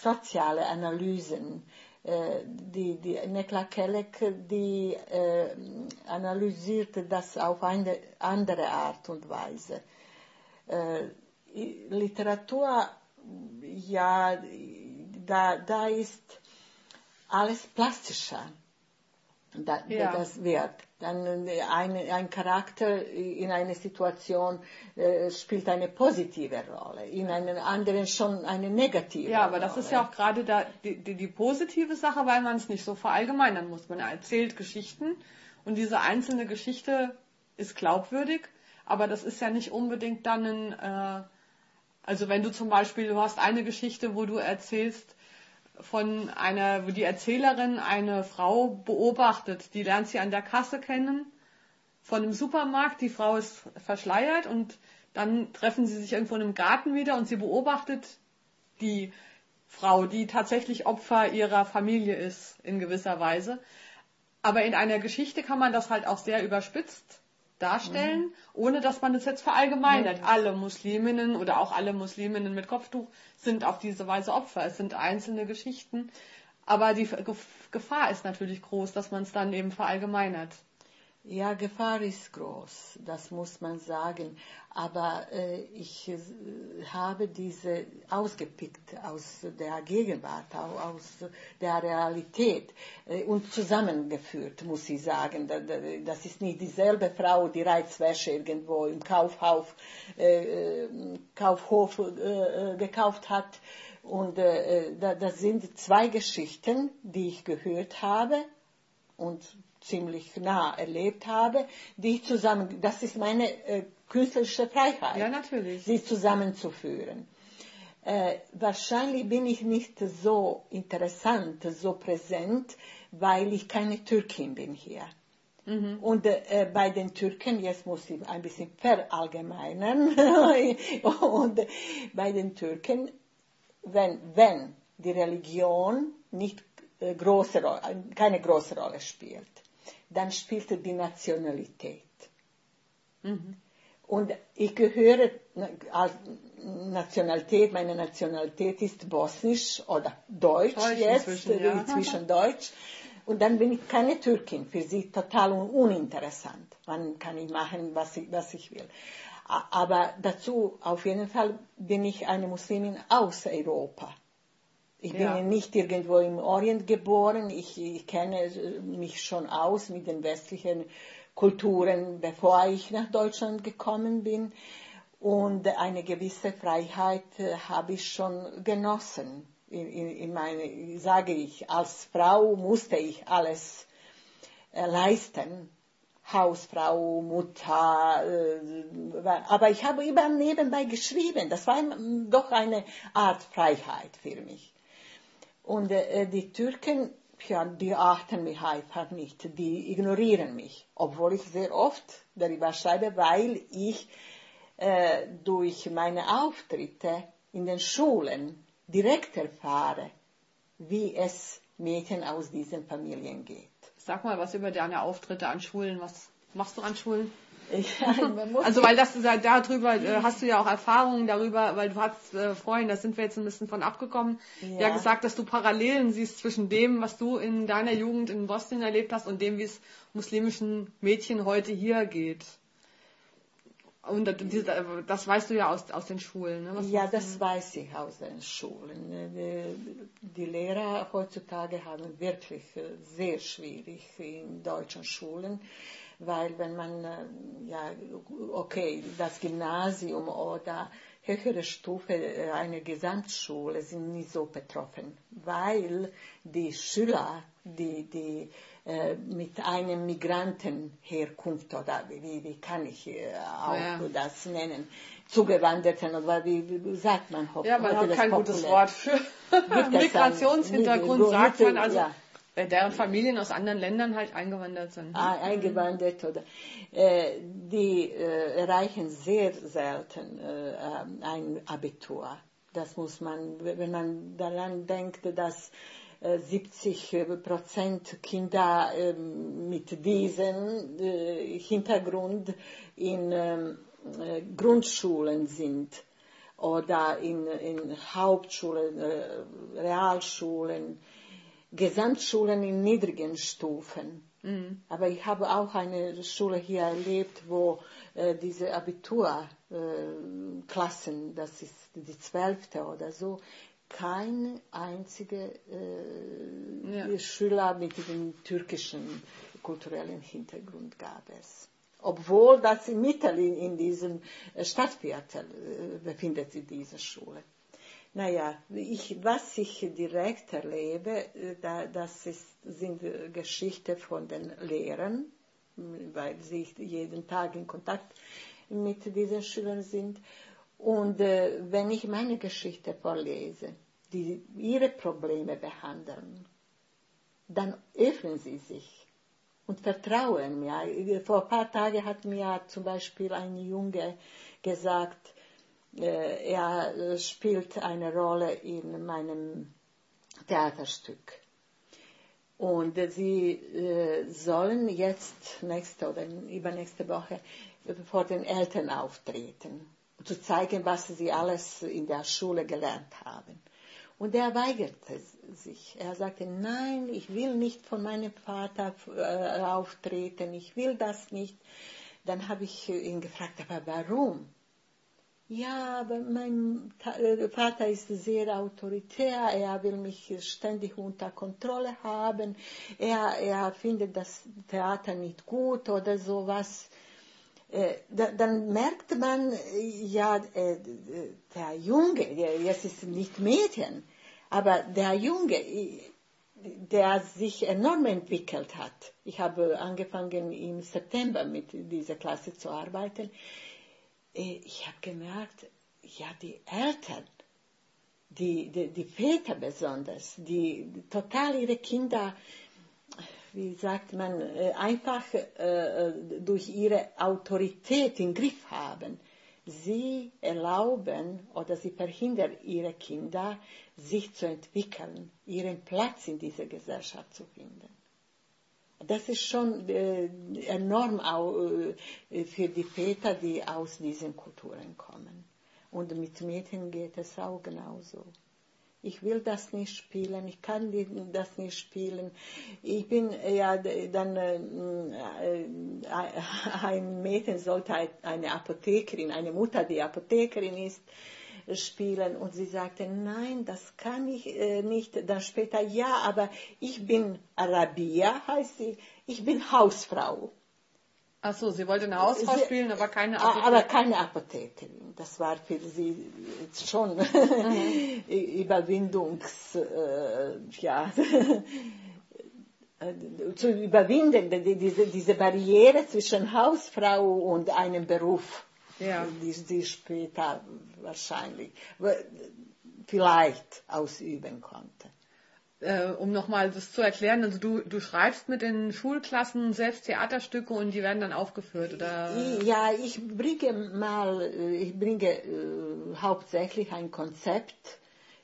soziale Analysen die, die Nekla Kelek, die äh, analysierte das auf eine andere Art und Weise. Äh, Literatur, ja, da, da ist alles plastischer. Da, ja. das wird. Dann äh, ein, ein Charakter in einer Situation äh, spielt eine positive Rolle, in einer anderen schon eine negative. Ja, aber Rolle. das ist ja auch gerade da die, die, die positive Sache, weil man es nicht so verallgemeinern muss. Man erzählt Geschichten und diese einzelne Geschichte ist glaubwürdig, aber das ist ja nicht unbedingt dann ein, äh, also wenn du zum Beispiel, du hast eine Geschichte, wo du erzählst, von einer, wo die Erzählerin eine Frau beobachtet, die lernt sie an der Kasse kennen, von einem Supermarkt, die Frau ist verschleiert und dann treffen sie sich irgendwo in einem Garten wieder und sie beobachtet die Frau, die tatsächlich Opfer ihrer Familie ist, in gewisser Weise. Aber in einer Geschichte kann man das halt auch sehr überspitzt darstellen, mhm. ohne dass man es jetzt verallgemeinert. Mhm. Alle Musliminnen oder auch alle Musliminnen mit Kopftuch sind auf diese Weise Opfer. Es sind einzelne Geschichten. Aber die Gefahr ist natürlich groß, dass man es dann eben verallgemeinert. Ja, Gefahr ist groß, das muss man sagen. Aber äh, ich äh, habe diese ausgepickt aus der Gegenwart, aus der Realität äh, und zusammengeführt, muss ich sagen. Das ist nicht dieselbe Frau, die Reizwäsche irgendwo im Kaufhof, äh, äh, Kaufhof äh, gekauft hat. Und das sind zwei Geschichten, die ich gehört habe und ziemlich nah erlebt habe, die ich zusammen, das ist meine äh, künstlerische Freiheit, ja, natürlich. sie zusammenzuführen. Äh, wahrscheinlich bin ich nicht so interessant, so präsent, weil ich keine Türkin bin hier. Mhm. Und äh, bei den Türken, jetzt muss ich ein bisschen verallgemeinern, und bei den Türken, wenn, wenn die Religion nicht äh, große, keine große Rolle spielt, dann spielte die Nationalität. Mhm. Und ich gehöre als Nationalität, meine Nationalität ist bosnisch oder deutsch, deutsch jetzt, inzwischen, ja. inzwischen deutsch. Und dann bin ich keine Türkin, für sie total uninteressant. Wann kann ich machen, was ich, was ich will. Aber dazu, auf jeden Fall, bin ich eine Muslimin aus Europa. Ich ja. bin nicht irgendwo im Orient geboren. Ich, ich, kenne mich schon aus mit den westlichen Kulturen, bevor ich nach Deutschland gekommen bin. Und eine gewisse Freiheit äh, habe ich schon genossen. In, in, in meine, sage ich, als Frau musste ich alles äh, leisten. Hausfrau, Mutter, äh, aber ich habe immer nebenbei geschrieben. Das war doch eine Art Freiheit für mich. Und äh, die Türken, ja, die achten mich einfach nicht, die ignorieren mich, obwohl ich sehr oft darüber schreibe, weil ich äh, durch meine Auftritte in den Schulen direkt erfahre, wie es Mädchen aus diesen Familien geht. Sag mal was über deine Auftritte an Schulen. Was machst du an Schulen? also weil das darüber äh, hast du ja auch Erfahrungen darüber, weil du hast äh, vorhin, da sind wir jetzt ein bisschen von abgekommen, ja. ja. gesagt, dass du Parallelen siehst zwischen dem, was du in deiner Jugend in Bosnien erlebt hast und dem, wie es muslimischen Mädchen heute hier geht. Und das weißt du ja aus, aus den Schulen. Ne? ja, das weiß ich aus den Schulen. Die Lehrer heutzutage haben wirklich äh, sehr schwierig in deutschen Schulen weil wenn man, äh, ja, okay, das Gymnasium oder höhere Stufe äh, einer Gesamtschule sind nicht so betroffen, weil die Schüler, die, die äh, mit einem Migrantenherkunft oder wie, wie kann ich äh, auch ja. das nennen, zugewanderten oder wie, wie sagt man? Ja, man hat kein gutes Wort für Migrationshintergrund, sagt man also. Ja deren Familien aus anderen Ländern halt eingewandert sind. Ah, eingewandert oder äh, die äh, erreichen sehr selten äh, ein Abitur. Das muss man, wenn man daran denkt, dass 70 äh, Prozent Kinder ähm, mit diesem äh, Hintergrund in ähm, äh, Grundschulen sind oder in, in Hauptschulen, Realschulen Gesamtschulen in niedrigen Stufen. Mhm. Aber ich habe auch eine Schule hier erlebt, wo äh, diese Abiturklassen, äh, das ist die zwölfte oder so, kein einziger äh, ja. Schüler mit dem türkischen kulturellen Hintergrund gab es. Obwohl das mitten in, in diesem Stadtviertel äh, befindet sich diese Schule. Naja, ich, was ich direkt erlebe, äh, da, das ist, sind Geschichten von den Lehrern, weil sie jeden Tag in Kontakt mit diesen Schülern sind. Und äh, wenn ich meine Geschichte vorlese, die ihre Probleme behandeln, dann öffnen sie sich und vertrauen mir. Vor ein paar Tagen hat mir zum Beispiel ein Junge gesagt, äh, er spielt eine Rolle in meinem Theaterstück. Und sie äh, sollen jetzt nächste oder übernächste Woche vor den Eltern auftreten, um zu zeigen, was sie alles in der Schule gelernt haben. Und er weigerte sich. Er sagte, nein, ich will nicht von meinem Vater äh, auftreten, ich will das nicht. Dann habe ich ihn gefragt, aber warum? Ja, aber mein äh, Vater ist sehr autoritär, er will mich ständig unter Kontrolle haben, er, er findet das Theater nicht gut oder sowas. Äh, dann merkt man, ja, äh, der Junge, jetzt ist nicht Mädchen, aber der Junge, der sich enorm entwickelt hat. Ich habe angefangen im September mit dieser Klasse zu arbeiten ich habe gemerkt, ja, die Eltern, die, die, die Väter besonders, die total ihre Kinder, wie sagt man, äh, einfach äh, durch ihre Autorität im Griff haben. Sie erlauben oder sie verhindern ihre Kinder, sich zu entwickeln, ihren Platz in dieser Gesellschaft zu finden das ist schon äh, enorm auch, äh, für die Väter, die aus diesen Kulturen kommen. Und mit Mädchen geht es auch genauso. Ich will das nicht spielen, ich kann das nicht spielen. Ich bin ja dann äh, äh ein Mädchen sollte eine Apothekerin, eine Mutter, die Apothekerin ist, spielen. Und sie sagte, nein, das kann ich äh, nicht. Dann später, ja, aber ich bin Arabia, heißt sie, ich bin Hausfrau. Ach so, sie wollte eine Hausfrau sie, spielen, aber keine Apothekerin. Aber keine Apothekerin. Das war für sie schon mhm. Überwindungs, äh, ja, zu überwinden, diese, diese Barriere zwischen Hausfrau und einem Beruf ja. die sie später wahrscheinlich vielleicht ausüben konnte. Äh, um nochmal das zu erklären, also du, du schreibst mit den Schulklassen selbst Theaterstücke und die werden dann aufgeführt, oder? Ja, ich bringe mal, ich bringe äh, hauptsächlich ein Konzept,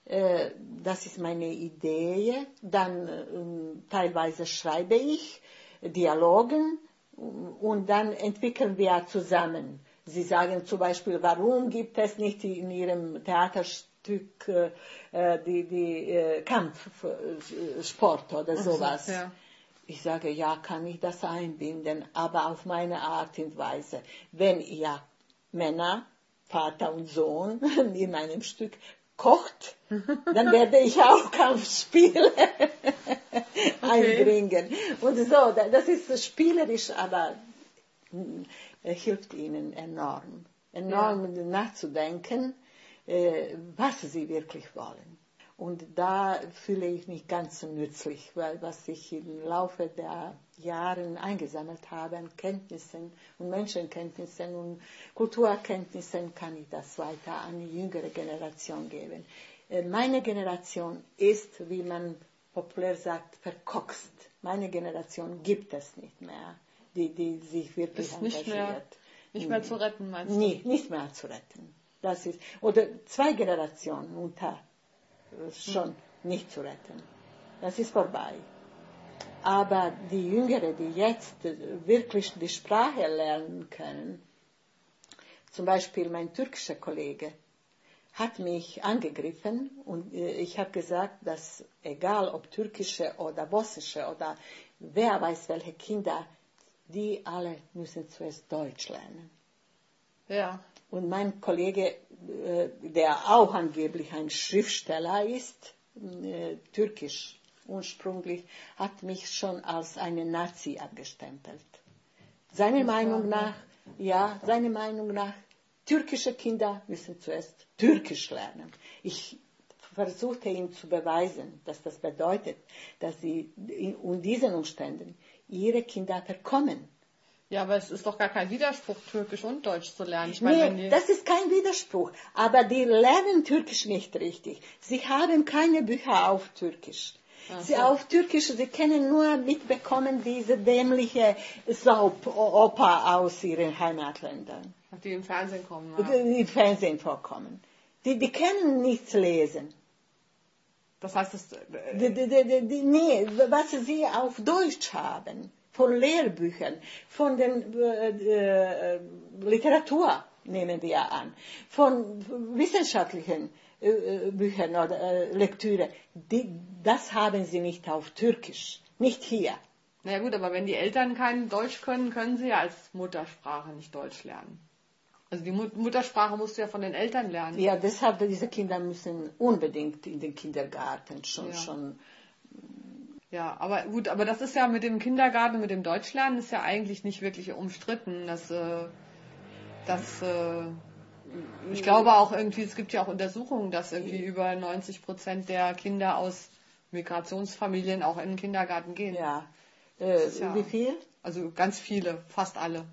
äh, das ist meine Idee, dann äh, teilweise schreibe ich Dialogen und dann entwickeln wir zusammen Sie sagen zum Beispiel, warum gibt es nicht in Ihrem Theaterstück äh, die, die äh, Kampfsport oder sowas? So, ja. Ich sage, ja, kann ich das einbinden, aber auf meine Art und Weise. Wenn ihr Männer, Vater und Sohn in einem Stück kocht, dann werde ich auch Kampfspiele einbringen. Und so, das ist spielerisch, aber hilft ihnen enorm. Enorm ja. nachzudenken, äh, was sie wirklich wollen. Und da fühle ich mich ganz nützlich, weil was ich im Laufe der Jahre eingesammelt habe an Kenntnissen und Menschenkenntnissen und Kulturkenntnissen, kann ich das weiter an die jüngere Generation geben. Äh, meine Generation ist, wie man populär sagt, verkoxt. Meine Generation gibt es nicht mehr die, die sich wirklich ist engagiert. Nicht mehr, nicht mehr zu retten, meinst du? Nee, nicht mehr zu retten. Das ist, oder zwei Generationen unter schon hm. nicht zu retten. Das ist vorbei. Aber die Jüngeren, die jetzt wirklich die Sprache lernen können, zum Beispiel mein türkischer Kollege, hat mich angegriffen und äh, ich habe gesagt, dass egal ob türkische oder bosnische oder wer weiß welche Kinder die alle müssen zuerst Deutsch lernen. Ja. Und mein Kollege, äh, der auch angeblich ein Schriftsteller ist, äh, Türkisch ursprünglich, hat mich schon als eine Nazi abgestempelt. Seiner Meinung nach, ja, seiner Meinung nach, türkische Kinder müssen zuerst Türkisch lernen. Ich versuchte ihm zu beweisen, dass das bedeutet, dass sie in diesen Umständen ihre Kinder verkommen. Ja, aber es ist doch gar kein Widerspruch, Türkisch und Deutsch zu lernen. Ich meine, nee, das ist kein Widerspruch. Aber die lernen Türkisch nicht richtig. Sie haben keine Bücher auf Türkisch. Ach sie auf Türkisch, sie können nur mitbekommen diese dämliche Soap-Oper aus ihren Heimatländern. Die im Fernsehen kommen. Ja. Die im Fernsehen vorkommen. Die, die können nichts lesen. Das heißt, das, äh, die, die, die, nee, was sie auf Deutsch haben von Lehrbüchern, von der äh, äh, Literatur nehmen wir an, von wissenschaftlichen äh, äh, Büchern oder äh, Lektüre, das haben sie nicht auf Türkisch, nicht hier. Na ja gut, aber wenn die Eltern kein Deutsch können, können sie ja als Muttersprache nicht Deutsch lernen. Also die Muttersprache musst du ja von den Eltern lernen. Ja, deshalb diese Kinder müssen unbedingt in den Kindergarten schon ja. schon ja, aber gut, aber das ist ja mit dem Kindergarten, mit dem Deutschlernen ist ja eigentlich nicht wirklich umstritten. Dass, äh, dass, äh, ich glaube auch irgendwie, es gibt ja auch Untersuchungen, dass irgendwie über 90 Prozent der Kinder aus Migrationsfamilien auch in den Kindergarten gehen. Ja. Äh, ja wie viel? Also ganz viele, fast alle.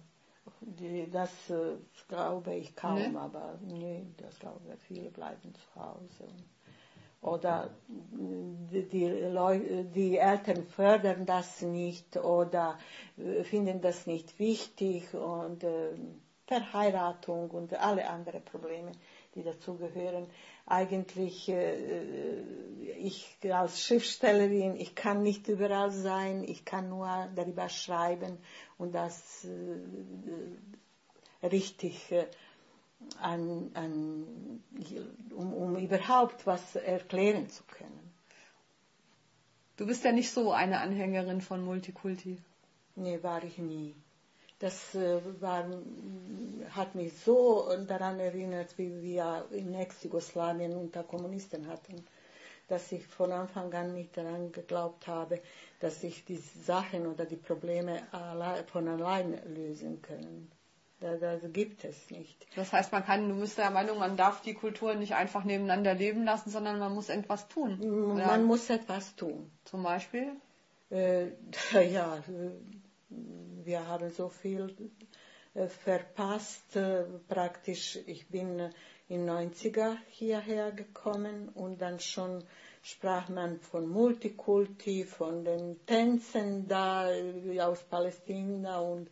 Die, das äh, glaube ich kaum, nee? aber nee, das glaube ich, viele bleiben zu Hause oder die, Leute, die Eltern fördern das nicht oder finden das nicht wichtig und äh, Verheiratung und alle anderen Probleme, die dazugehören. Eigentlich, äh, ich als Schriftstellerin, ich kann nicht überall sein, ich kann nur darüber schreiben und das äh, richtig an, an, um, um überhaupt was erklären zu können. Du bist ja nicht so eine Anhängerin von Multikulti. Nee, war ich nie. Das äh, war, hat mich so daran erinnert, wie wir in Ex-Jugoslawien unter Kommunisten hatten, dass ich von Anfang an nicht daran geglaubt habe, dass sich die Sachen oder die Probleme von allein lösen können. Das, das gibt es nicht. Das heißt, man kann, du bist der Meinung, man darf die Kultur nicht einfach nebeneinander leben lassen, sondern man muss etwas tun. Man ja. muss etwas tun. Zum Beispiel? Äh, ja, wir haben so viel äh, verpasst. Äh, praktisch, ich bin in 90er hierher gekommen und dann schon sprach man von Multikulti, von den Tänzen da äh, aus Palästina und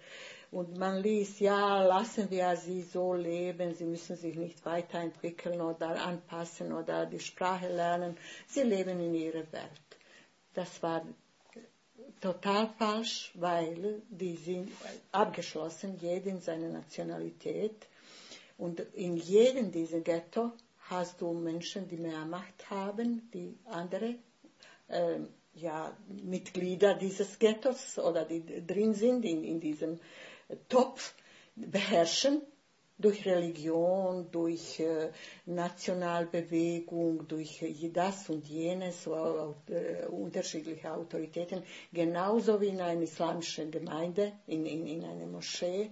und man liest, ja, lassen wir sie so leben, sie müssen sich nicht weiterentwickeln oder anpassen oder die Sprache lernen, sie leben in ihrer Welt. Das war total falsch, weil die sind abgeschlossen, jeder in seiner Nationalität. Und in jedem dieser Ghetto hast du Menschen, die mehr Macht haben, die andere äh, ja, Mitglieder dieses Ghettos oder die drin sind in, in diesem Topf beherrschen durch Religion, durch äh, Nationalbewegung, durch äh, das und jenes, so, äh, unterschiedliche Autoritäten, genauso wie in einer islamischen Gemeinde, in, in, in einer Moschee.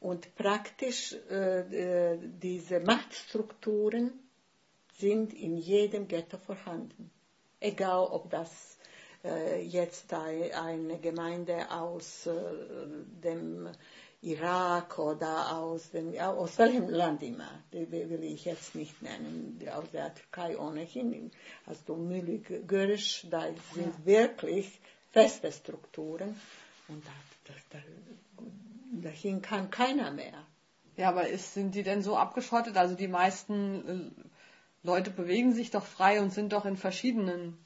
Und praktisch äh, äh diese Machtstrukturen sind in jedem Ghetto vorhanden. Egal, ob das jetzt eine Gemeinde aus dem Irak oder aus, dem, aus welchem Land immer, die will ich jetzt nicht nennen, aus der Türkei ohnehin, also Mülig, Görisch, da sind wirklich feste Strukturen. Und da, da, da, dahin kann keiner mehr. Ja, aber ist, sind die denn so abgeschottet? Also die meisten äh, Leute bewegen sich doch frei und sind doch in verschiedenen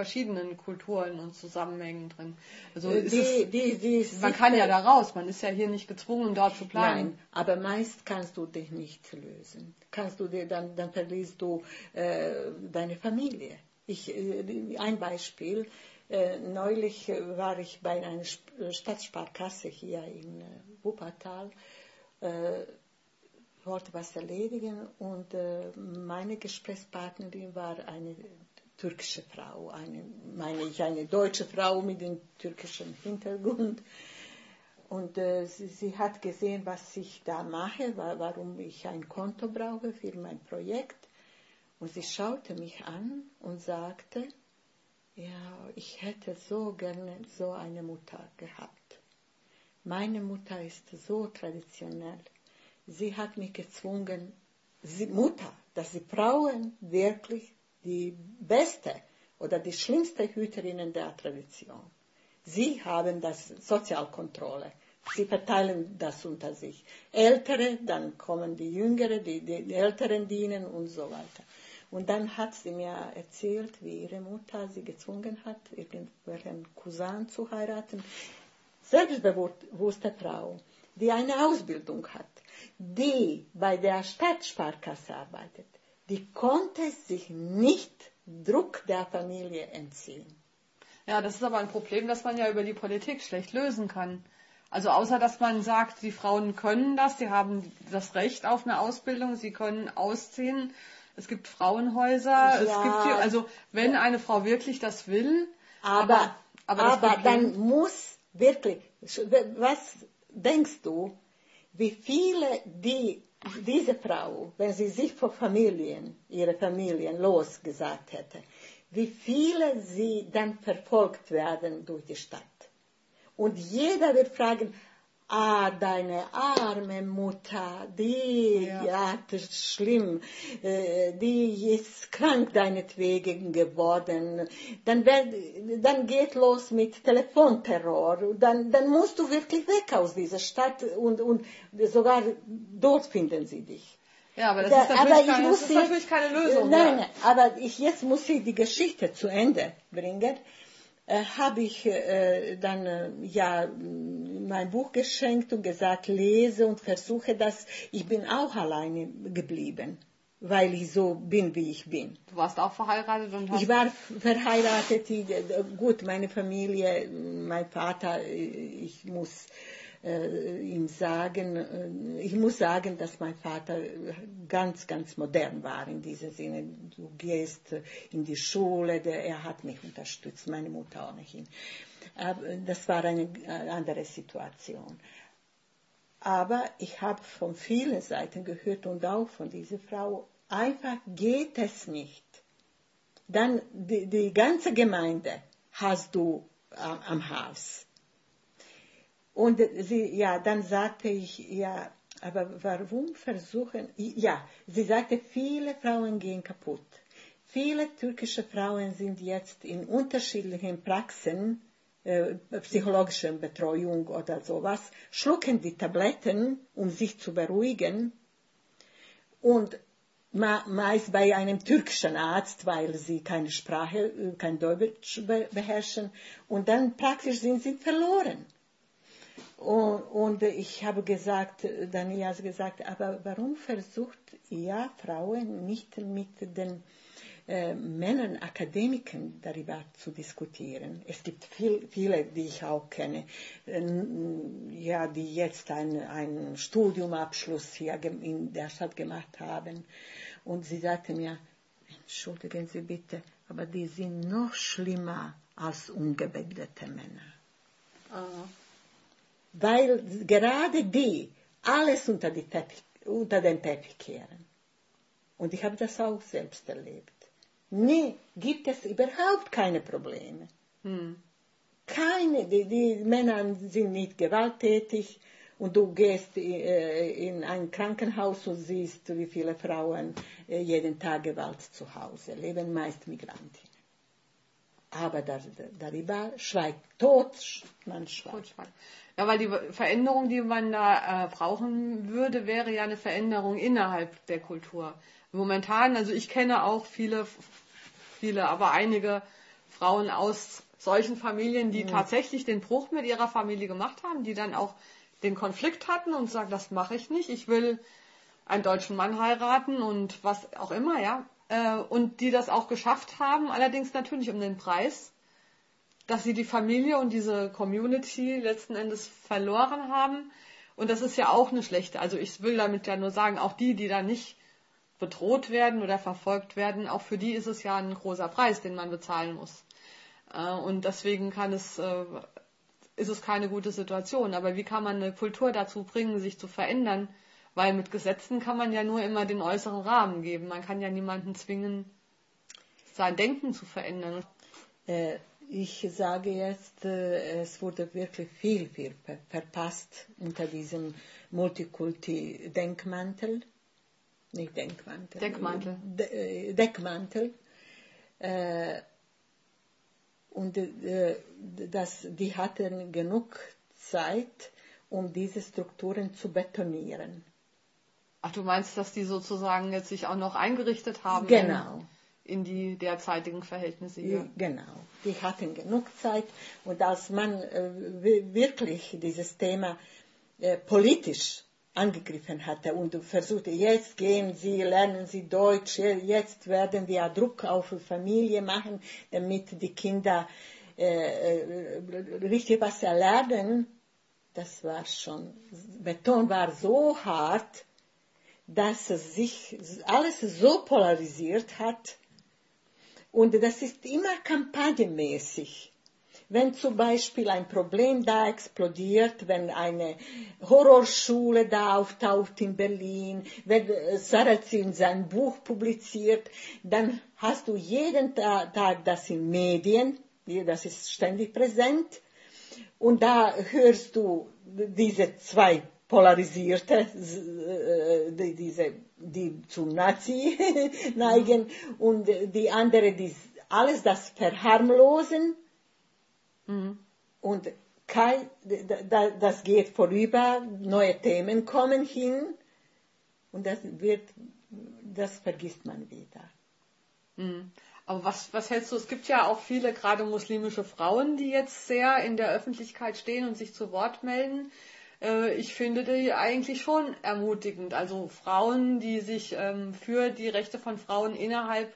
verschiedenen Kulturen und Zusammenhängen drin. Also äh, die, es, die, die man kann ja da raus, man ist ja hier nicht gezwungen, dort zu bleiben. Nein, aber meist kannst du dich nicht lösen. Kannst du dir dann, dann verlierst du äh, deine Familie. Ich, äh, ein Beispiel. Äh, neulich war ich bei einer Stadtsparkasse hier in äh, Wuppertal äh, wollte was erledigen und äh, meine Gesprächspartnerin war eine türkische Frau, eine, meine ich, eine deutsche Frau mit dem türkischen Hintergrund. Und äh, sie, sie, hat gesehen, was ich da mache, warum ich ein Konto brauche für mein Projekt. Und sie schaute mich an und sagte, ja, ich hätte so gerne so eine Mutter gehabt. Meine Mutter ist so traditionell. Sie hat mich gezwungen, sie, Mutter, dass die Frauen wirklich die beste oder die schlimmste Hüterinnen der Tradition. Sie haben das Sozialkontrolle. Sie verteilen das unter sich. Ältere, dann kommen die Jüngere, die, die, Älteren dienen und so weiter. Und dann hat sie mir erzählt, wie ihre Mutter sie gezwungen hat, irgendwelchen Cousin zu heiraten. Selbstbewusste Frau, die eine Ausbildung hat, die bei der Stadtsparkasse arbeitet, die konnte sich nicht Druck der Familie entziehen. Ja, das ist aber ein Problem, das man ja über die Politik schlecht lösen kann. Also außer dass man sagt, die Frauen können das, sie haben das Recht auf eine Ausbildung, sie können ausziehen es gibt Frauenhäuser, ja. es gibt hier, also wenn eine Frau wirklich das will, aber, aber, aber, aber dann muss wirklich, was denkst du, wie viele die, diese Frau, wenn sie sich vor Familien, ihre Familien losgesagt hätte, wie viele sie dann verfolgt werden durch die Stadt. Und jeder wird fragen, Ah, deine arme Mutter, die ja. hat es schlimm, äh, die ist krank deinetwegen geworden. Dann, werd, dann geht los mit Telefonterror. Dann, dann musst du wirklich weg aus dieser Stadt und, und sogar dort finden sie dich. Ja, aber das, da, ist, natürlich keine, das ist natürlich keine Lösung. Nein, ja. aber ich, jetzt muss ich die Geschichte zu Ende bringen. Äh, habe ich äh, dann äh, ja mein Buch geschenkt und gesagt, lese und versuche das. Ich bin auch alleine geblieben, weil ich so bin, wie ich bin. Du warst auch verheiratet und hast Ich war verheiratet. Gut, meine Familie, mein Vater, ich muss äh, ihm sagen, äh, ich muss sagen, dass mein Vater ganz, ganz modern war in diesem Sinne. Du gehst in die Schule, der, er hat mich unterstützt, meine Mutter auch nicht. Aber das war eine andere Situation. Aber ich habe von vielen Seiten gehört und auch von dieser Frau, einfach geht es nicht. Dann die, die ganze Gemeinde hast du am Haus. Und sie, ja, dann sagte ich, ja, aber warum versuchen, ja, sie sagte, viele Frauen gehen kaputt. Viele türkische Frauen sind jetzt in unterschiedlichen Praxen, äh, psychologische Betreuung oder sowas, schlucken die Tabletten, um sich zu beruhigen. Und meist bei einem türkischen Arzt, weil sie keine Sprache, äh, kein Deutsch beherrschen. Und dann praktisch sind sie verloren. Und, und ich habe gesagt, Daniela hat gesagt, aber warum versucht ihr Frauen nicht mit den äh, Männern, Akademikern darüber zu diskutieren? Es gibt viel, viele, die ich auch kenne, äh, ja, die jetzt einen Studiumabschluss hier in der Stadt gemacht haben. Und sie sagte mir, entschuldigen Sie bitte, aber die sind noch schlimmer als ungebildete Männer. Oh weil gerade die alles unter, die Teppich, unter den Teppich kehren. Und ich habe das auch selbst erlebt. Nee, gibt es überhaupt keine Probleme. Hm. Keine, die, die, Männer sind nicht gewalttätig und du gehst äh, in ein Krankenhaus und siehst, wie viele Frauen äh, jeden Tag Gewalt zu Hause leben, meist Migrantinnen. Aber darüber schweigt tot, man schweigt. Ja, weil die Veränderung, die man da äh, brauchen würde, wäre ja eine Veränderung innerhalb der Kultur. Momentan, also ich kenne auch viele, viele, aber einige Frauen aus solchen Familien, die mhm. tatsächlich den Bruch mit ihrer Familie gemacht haben, die dann auch den Konflikt hatten und sagen, das mache ich nicht, ich will einen deutschen Mann heiraten und was auch immer, ja. Äh, und die das auch geschafft haben, allerdings natürlich um den Preis dass sie die Familie und diese Community letzten Endes verloren haben. Und das ist ja auch eine schlechte. Also ich will damit ja nur sagen, auch die, die da nicht bedroht werden oder verfolgt werden, auch für die ist es ja ein großer Preis, den man bezahlen muss. Äh, und deswegen kann es, äh, ist es keine gute Situation. Aber wie kann man eine Kultur dazu bringen, sich zu verändern? Weil mit Gesetzen kann man ja nur immer den äußeren Rahmen geben. Man kann ja niemanden zwingen, sein Denken zu verändern. Äh, ich sage jetzt, es wurde wirklich viel, viel verpasst unter diesem Multikulti-Denkmantel. Nicht Denkmantel. Deckmantel. De Deckmantel. Und das, die hatten genug Zeit, um diese Strukturen zu betonieren. Ach, du meinst, dass die sozusagen jetzt sich auch noch eingerichtet haben? Genau. In, in die derzeitigen Verhältnisse hier? Genau. Die hatten genug Zeit. Und als man äh, wirklich dieses Thema äh, politisch angegriffen hatte und versuchte, jetzt gehen Sie, lernen Sie Deutsch, jetzt werden wir Druck auf Familie machen, damit die Kinder äh, richtig was erlernen. Das war schon, Beton war so hart, dass sich alles so polarisiert hat. Und das ist immer kampagnenmäßig. Wenn zum Beispiel ein Problem da explodiert, wenn eine Horrorschule da auftaucht in Berlin, wenn Sarrazin sein Buch publiziert, dann hast du jeden Tag das in Medien, das ist ständig präsent, und da hörst du diese zwei polarisierte, die, diese, die zum Nazi neigen und die andere, die alles das verharmlosen Mhm. und kein, das geht vorüber, neue Themen kommen hin und das wird, das vergisst man wieder. Mhm. Aber was, was hältst du? Es gibt ja auch viele, gerade muslimische Frauen, die jetzt sehr in der Öffentlichkeit stehen und sich zu Wort melden. Äh, ich finde die eigentlich schon ermutigend. Also Frauen, die sich ähm, für die Rechte von Frauen innerhalb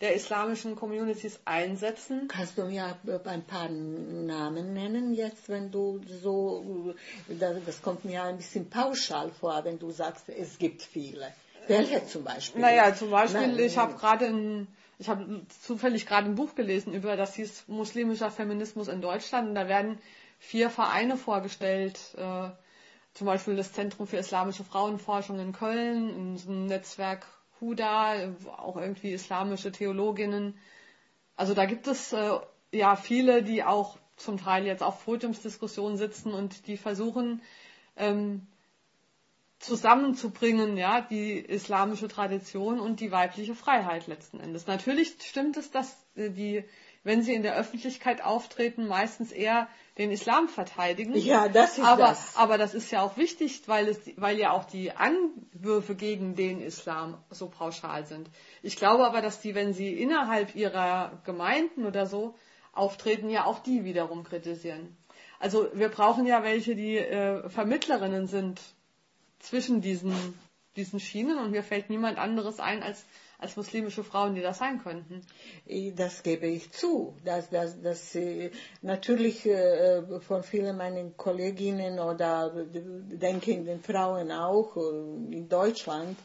der islamischen Communities einsetzen. Kannst du mir ein paar Namen nennen jetzt, wenn du so, das kommt mir ein bisschen pauschal vor, wenn du sagst, es gibt viele. Welche zum Beispiel? Naja, zum Beispiel, Nein, ich habe gerade ein, ich habe zufällig gerade ein Buch gelesen über das hieß muslimischer Feminismus in Deutschland und da werden vier Vereine vorgestellt, äh, zum Beispiel das Zentrum für islamische Frauenforschung in Köln, ein Netzwerk Huda, auch irgendwie islamische Theologinnen. Also da gibt es äh, ja viele, die auch zum Teil jetzt auf Podiumsdiskussionen sitzen und die versuchen ähm, zusammenzubringen, ja, die islamische Tradition und die weibliche Freiheit letzten Endes. Natürlich stimmt es, dass äh, die wenn sie in der Öffentlichkeit auftreten, meistens eher den Islam verteidigen. Ja, das ist aber, das. Aber das ist ja auch wichtig, weil, es, weil ja auch die Anwürfe gegen den Islam so pauschal sind. Ich glaube aber, dass die, wenn sie innerhalb ihrer Gemeinden oder so auftreten, ja auch die wiederum kritisieren. Also wir brauchen ja welche, die äh, Vermittlerinnen sind zwischen diesen, diesen Schienen und mir fällt niemand anderes ein als als muslimische Frauen, die das sein könnten. Das gebe ich zu. Dass, dass äh, natürlich äh, von vielen meinen Kolleginnen oder denkenden Frauen auch äh, in Deutschland,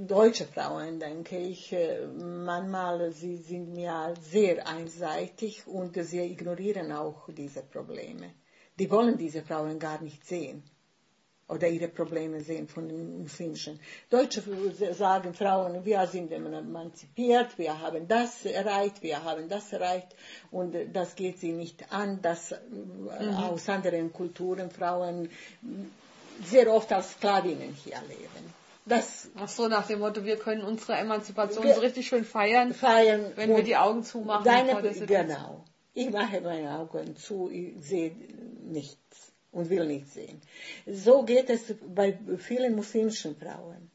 deutsche Frauen, denke ich, manchmal sie sind mir sehr einseitig und sie ignorieren auch diese Probleme. Die wollen diese Frauen gar nicht sehen oder ihre Probleme sehen von den muslimischen. Deutsche sagen Frauen, wir sind emanzipiert, wir haben das erreicht, wir haben das erreicht und das geht sie nicht an, dass mhm. aus anderen Kulturen Frauen sehr oft als Sklavinnen hier leben. Das Ach so, nach dem Motto, wir können unsere Emanzipation wir, so richtig schön feiern, feiern wenn wir die Augen zumachen. Deine, genau. Ich mache meine Augen zu, ich sehe nichts und will nicht sehen. So geht es bei vielen muslimischen Frauen.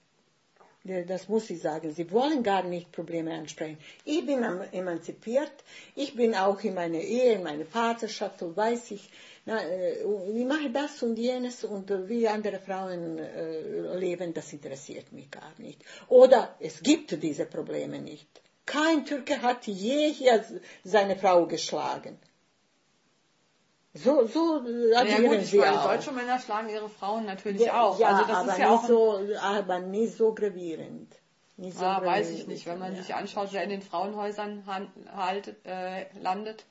Das muss ich sagen. Sie wollen gar nicht Probleme ansprechen. Ich bin emanzipiert. Ich bin auch in meiner Ehe, in meiner Vaterschaft, so weiß ich. Na, äh, ich mache das und jenes und wie andere Frauen äh, leben, das interessiert mich gar nicht. Oder es gibt diese Probleme nicht. Kein Türke hat je hier seine Frau geschlagen. So, so agieren ja, gut, sie meine, auch. deutsche Männer schlagen ihre Frauen natürlich ja, auch. Ja, also das aber, ist ja nicht auch so, aber nicht so gravierend. Nicht so Ah, weiß gravierend. ich nicht, wenn man Ja. sich anschaut, wer in den Frauenhäusern halt, äh, landet.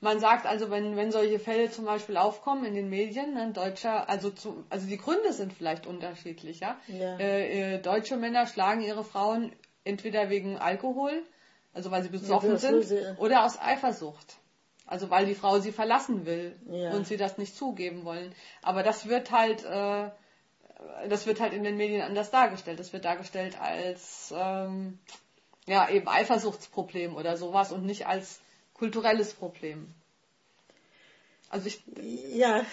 Man sagt also, wenn, wenn solche Fälle zum Beispiel aufkommen in den Medien, ne, deutscher, also zu, also die Gründe sind vielleicht unterschiedlich, ja. Ja. Äh, äh, deutsche Männer schlagen ihre Frauen entweder wegen Alkohol, also weil sie besoffen sind, oder aus Eifersucht. Also weil die Frau sie verlassen will Ja. und sie das nicht zugeben wollen. Aber das wird halt, äh, das wird halt in den Medien anders dargestellt. Das wird dargestellt als ähm, ja eben Eifersuchtsproblem oder sowas und nicht als kulturelles Problem. Also ich, Ja,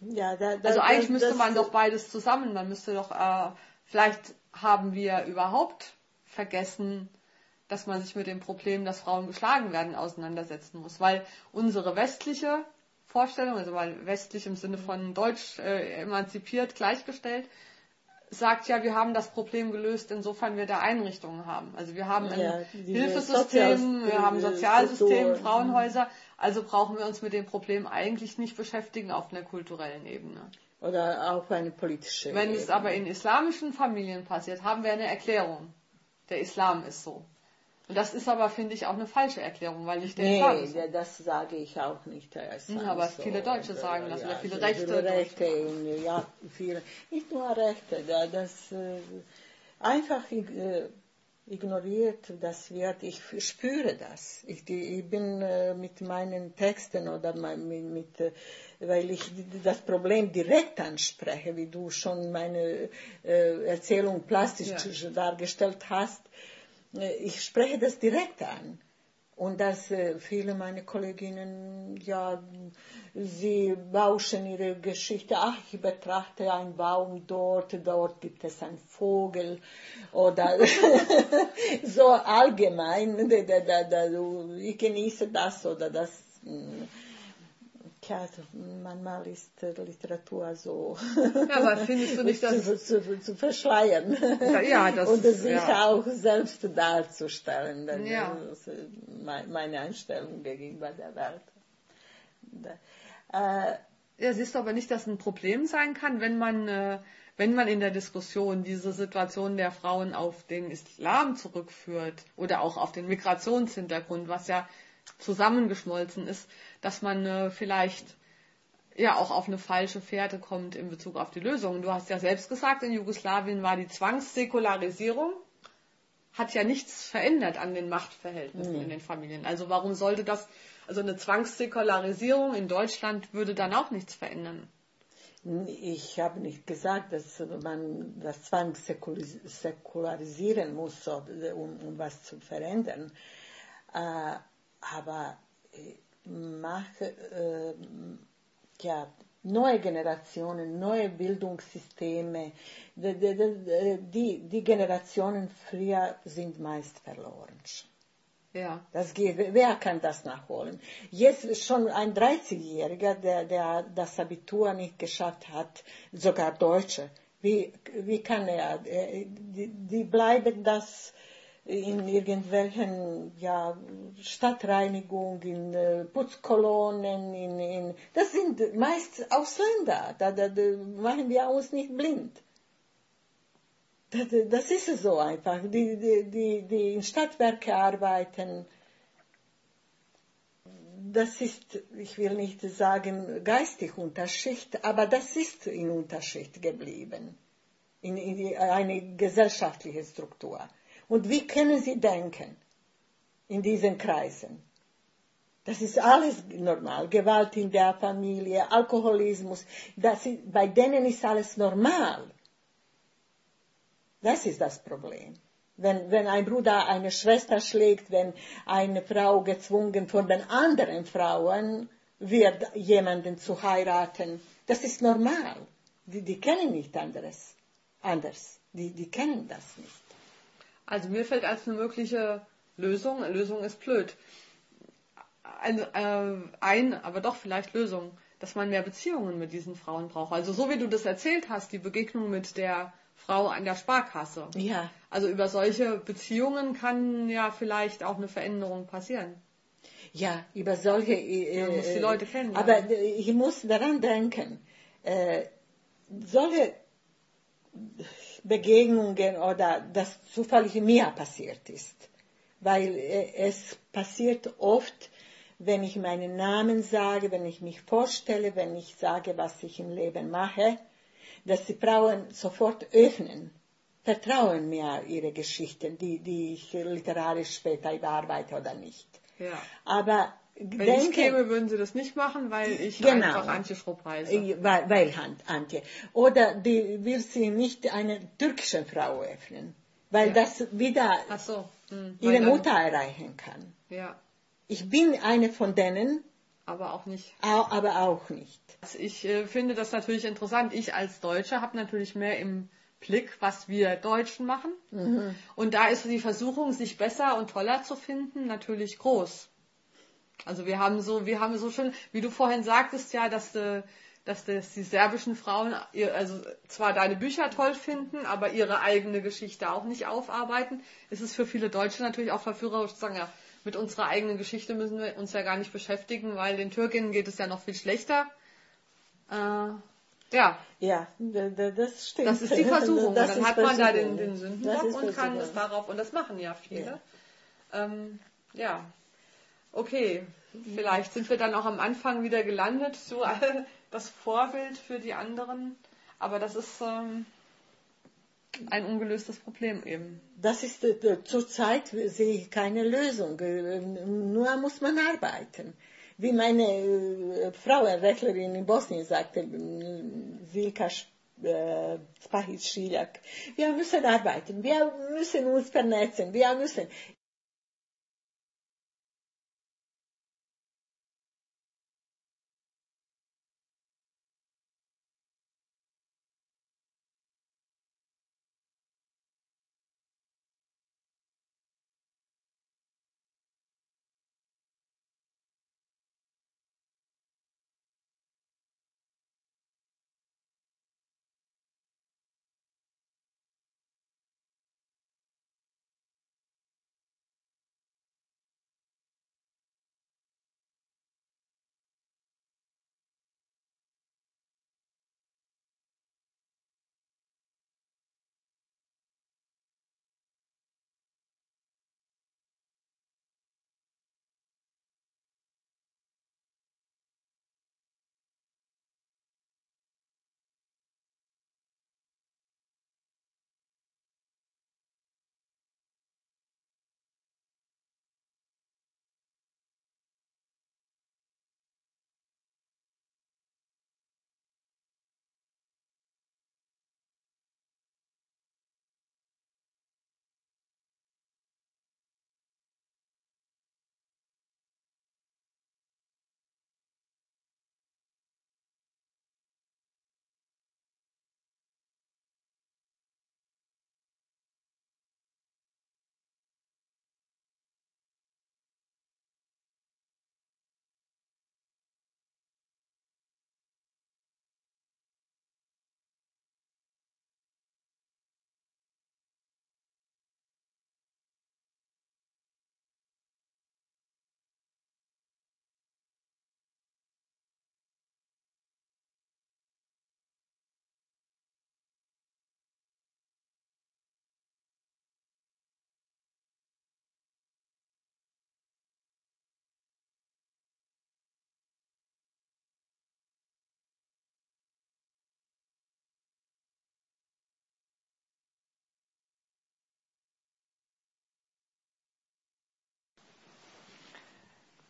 ja, da, da, also eigentlich das- müsste man doch beides zusammen. Man müsste doch, äh, vielleicht haben wir überhaupt vergessen, dass man sich mit dem Problem, dass Frauen geschlagen werden, auseinandersetzen muss. Weil unsere westliche Vorstellung, also weil westlich im Sinne von deutsch äh, emanzipiert, gleichgestellt, sagt ja, wir haben das Problem gelöst, insofern wir da Einrichtungen haben. Also wir haben ein Ja, Hilfesystem, wir haben Sozialsystem. Frauenhäuser, also brauchen wir uns mit dem Problem eigentlich nicht beschäftigen auf einer kulturellen Ebene. Oder auf eine politische Wenn es Ebene. aber in islamischen Familien passiert, haben wir eine Erklärung. Der Islam ist so. Und das ist aber, finde ich, auch eine falsche Erklärung, weil nicht der Nee, ist ja, das sage ich auch nicht. Ja, aber so. viele Deutsche Oder, sagen das, oder ja, viele so Rechte Viele Rechte, in- ja, viele. Nicht nur Rechte, da- das äh, einfach äh, ignoriert, das wird, ich spüre das. Ich, ich bin äh, mit meinen Texten oder mit, weil ich das Problem direkt anspreche, wie du schon meine äh, Erzählung plastisch Ja. dargestellt hast. Äh, Ich spreche das direkt an. Und dass äh, viele meiner Kolleginnen, ja, sie bauschen ihre Geschichte. Ach, ich betrachte einen Baum dort, dort gibt es einen Vogel. Oder so allgemein, ich genieße das oder das. Tja, manchmal ist äh, Literatur so Ja, aber findest du nicht, dass zu, zu, zu verschleiern Ja, das und sich ja. auch selbst darzustellen. Denn Ja. Das ist me- meine Einstellung gegenüber der Welt. Da- Äh, Ja, siehst du aber nicht, dass ein Problem sein kann, wenn man, äh, wenn man in der Diskussion diese Situation der Frauen auf den Islam zurückführt oder auch auf den Migrationshintergrund, was ja zusammengeschmolzen ist, dass man äh, vielleicht ja auch auf eine falsche Fährte kommt in Bezug auf die Lösung. Du hast ja selbst gesagt, in Jugoslawien war die Zwangssäkularisierung, hat ja nichts verändert an den Machtverhältnissen in den Familien. Also warum sollte das, also eine Zwangssäkularisierung in Deutschland würde dann auch nichts verändern? Ich habe nicht gesagt, dass man das Zwang säkulis- säkularisieren muss, um, um was zu verändern. Äh, aber mache, äh, ja, neue Generationen, neue Bildungssysteme, die, die, die, die Generationen früher sind meist verloren. Ja. Das geht, wer kann das nachholen? Jetzt schon ein 30-Jähriger, der, der das Abitur nicht geschafft hat, sogar Deutsche, wie, wie kann er, äh, die, die bleiben das in irgendwelchen ja, Stadtreinigung, in äh, Putzkolonnen, in, in, das sind meist Ausländer, da, da, da machen wir uns nicht blind. Das, ist so einfach. Die, die, die, die in Stadtwerke arbeiten, das ist, ich will nicht sagen geistig Unterschicht, aber das ist in Unterschicht geblieben, in, in eine gesellschaftliche Struktur. Und wie können Sie denken in diesen Kreisen? Das ist alles normal. Gewalt in der Familie, Alkoholismus, das ist, bei denen ist alles normal. Das ist das Problem. Wenn, wenn ein Bruder eine Schwester schlägt, wenn eine Frau gezwungen von den anderen Frauen wird, jemanden zu heiraten, das ist normal. Die, die kennen nicht anderes, anders. Die, die kennen das nicht. Also mir fällt als eine mögliche Lösung, Lösung ist blöd, ein, äh, ein, aber doch vielleicht Lösung, dass man mehr Beziehungen mit diesen Frauen braucht. Also so wie du das erzählt hast, die Begegnung mit der Frau an der Sparkasse. Ja. Also über solche Beziehungen kann ja vielleicht auch eine Veränderung passieren. Ja, über solche. Äh, Man muss die Leute kennen. Aber ich muss daran denken, äh, solche Begegnungen oder das zufällig mir passiert ist. Weil äh, es passiert oft, wenn ich meinen Namen sage, wenn ich mich vorstelle, wenn ich sage, was ich im Leben mache, dass die Frauen sofort öffnen, vertrauen mir ihre Geschichten, die, die ich literarisch später überarbeite oder nicht. Ja. Aber Wenn denke, ich käme, würden sie das nicht machen, weil ich Genau. einfach Antje Schrupp heiße. Äh, Weil, weil Hand- Antje. Oder die will sie nicht eine türkische Frau öffnen, weil Ja. das wieder so. Hm. ihre dann- Mutter erreichen kann. Ja, Ich bin eine von denen, aber auch nicht. aber auch nicht. Also Ich äh, finde das natürlich interessant. Ich als Deutsche habe natürlich mehr im Blick, was wir Deutschen machen. Und da ist die Versuchung, sich besser und toller zu finden, natürlich groß. Also wir haben so, wir haben so schon, wie du vorhin sagtest, ja, dass, äh, dass das die serbischen Frauen ihr, also zwar deine Bücher toll finden, aber ihre eigene Geschichte auch nicht aufarbeiten, ist es für viele Deutsche natürlich auch verführerisch zu sagen, ja, mit unserer eigenen Geschichte müssen wir uns ja gar nicht beschäftigen, weil den Türkinnen geht es ja noch viel schlechter. Äh, ja, Ja, das stimmt. das ist die Versuchung. Das dann hat man da den, den Sündenbock und kann es darauf, und das machen ja viele. Ja. Ähm, ja, okay. Vielleicht sind wir dann auch am Anfang wieder gelandet, so das Vorbild für die anderen. Aber das ist ähm, ein ungelöstes Problem eben. Das ist äh, zurzeit sehe ich keine Lösung. Äh, Nur muss man arbeiten. Wie meine äh, Frauenrechtlerin in Bosnien sagte, äh, Silka äh, wir müssen arbeiten, wir müssen uns vernetzen, wir müssen.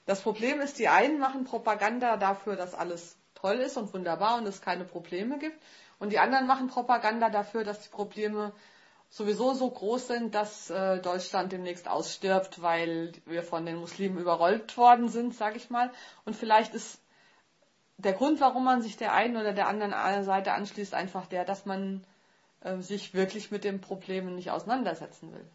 Das Problem ist, die einen machen Propaganda dafür, dass alles toll ist und wunderbar und es keine Probleme gibt. Und die anderen machen Propaganda dafür, dass die Probleme sowieso so groß sind, dass äh, Deutschland demnächst ausstirbt, weil wir von den Muslimen überrollt worden sind, sage ich mal. Und vielleicht ist der Grund, warum man sich der einen oder der anderen Seite anschließt, einfach der, dass man äh, sich wirklich mit den Problemen nicht auseinandersetzen will.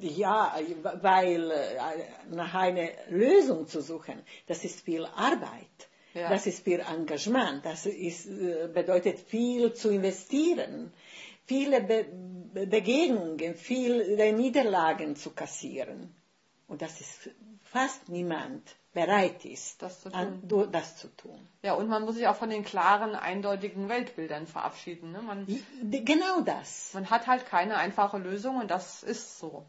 Ja, weil äh, nach einer Lösung zu suchen, das ist viel Arbeit. Ja. Das ist viel Engagement. Das ist, äh, bedeutet viel zu investieren, viele Be Begegnungen, viele Niederlagen zu kassieren. Und das ist fast niemand bereit ist, Das zu an, das zu tun. Ja, und man muss sich auch von den klaren, eindeutigen Weltbildern verabschieden. Ne? Man, Genau das. man hat halt keine einfache Lösung und das ist so.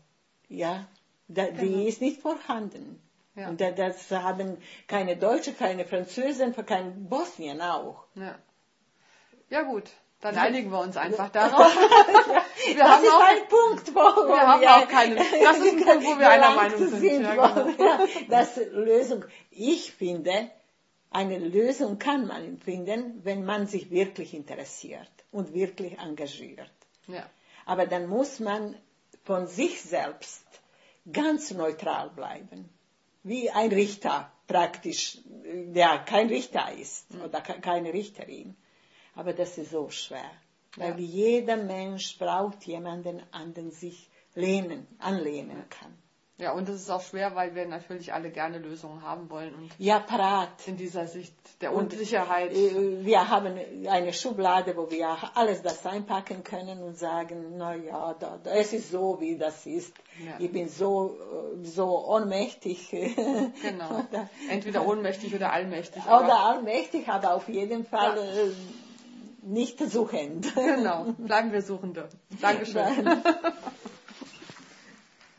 Ja, da, die ist nicht vorhanden. Ja. Und da, das haben keine Deutsche, keine Französen, keine Bosnien auch. Ja, ja gut, dann einigen wir uns einfach darauf. Wir das haben ist auch- ein Punkt, wo wir haben auch keine- das ist ein Punkt, wo wir einer Meinung sind, ja, wo genau. das Lösung. Ich finde, eine Lösung kann man finden, wenn man sich wirklich interessiert und wirklich engagiert. Ja, Aber dann muss man von sich selbst ganz neutral bleiben. Wie ein Richter praktisch, der kein Richter ist oder ke- keine Richterin. Aber das ist so schwer. Weil Ja. jeder Mensch braucht jemanden, an den sich lehnen, anlehnen kann. ja, und es ist auch schwer, weil wir natürlich alle gerne Lösungen haben wollen und Ja, parat. in dieser Sicht der Und, Unsicherheit. Äh, Wir haben eine Schublade, wo wir alles das einpacken können und sagen, na ja, da, da, es ist so, wie das ist. Ja. Ich bin so, äh, so ohnmächtig. Genau. oder, Entweder ohnmächtig oder allmächtig. oder allmächtig, aber auf jeden Fall äh, nicht suchend. Genau, bleiben wir Suchende. Dankeschön.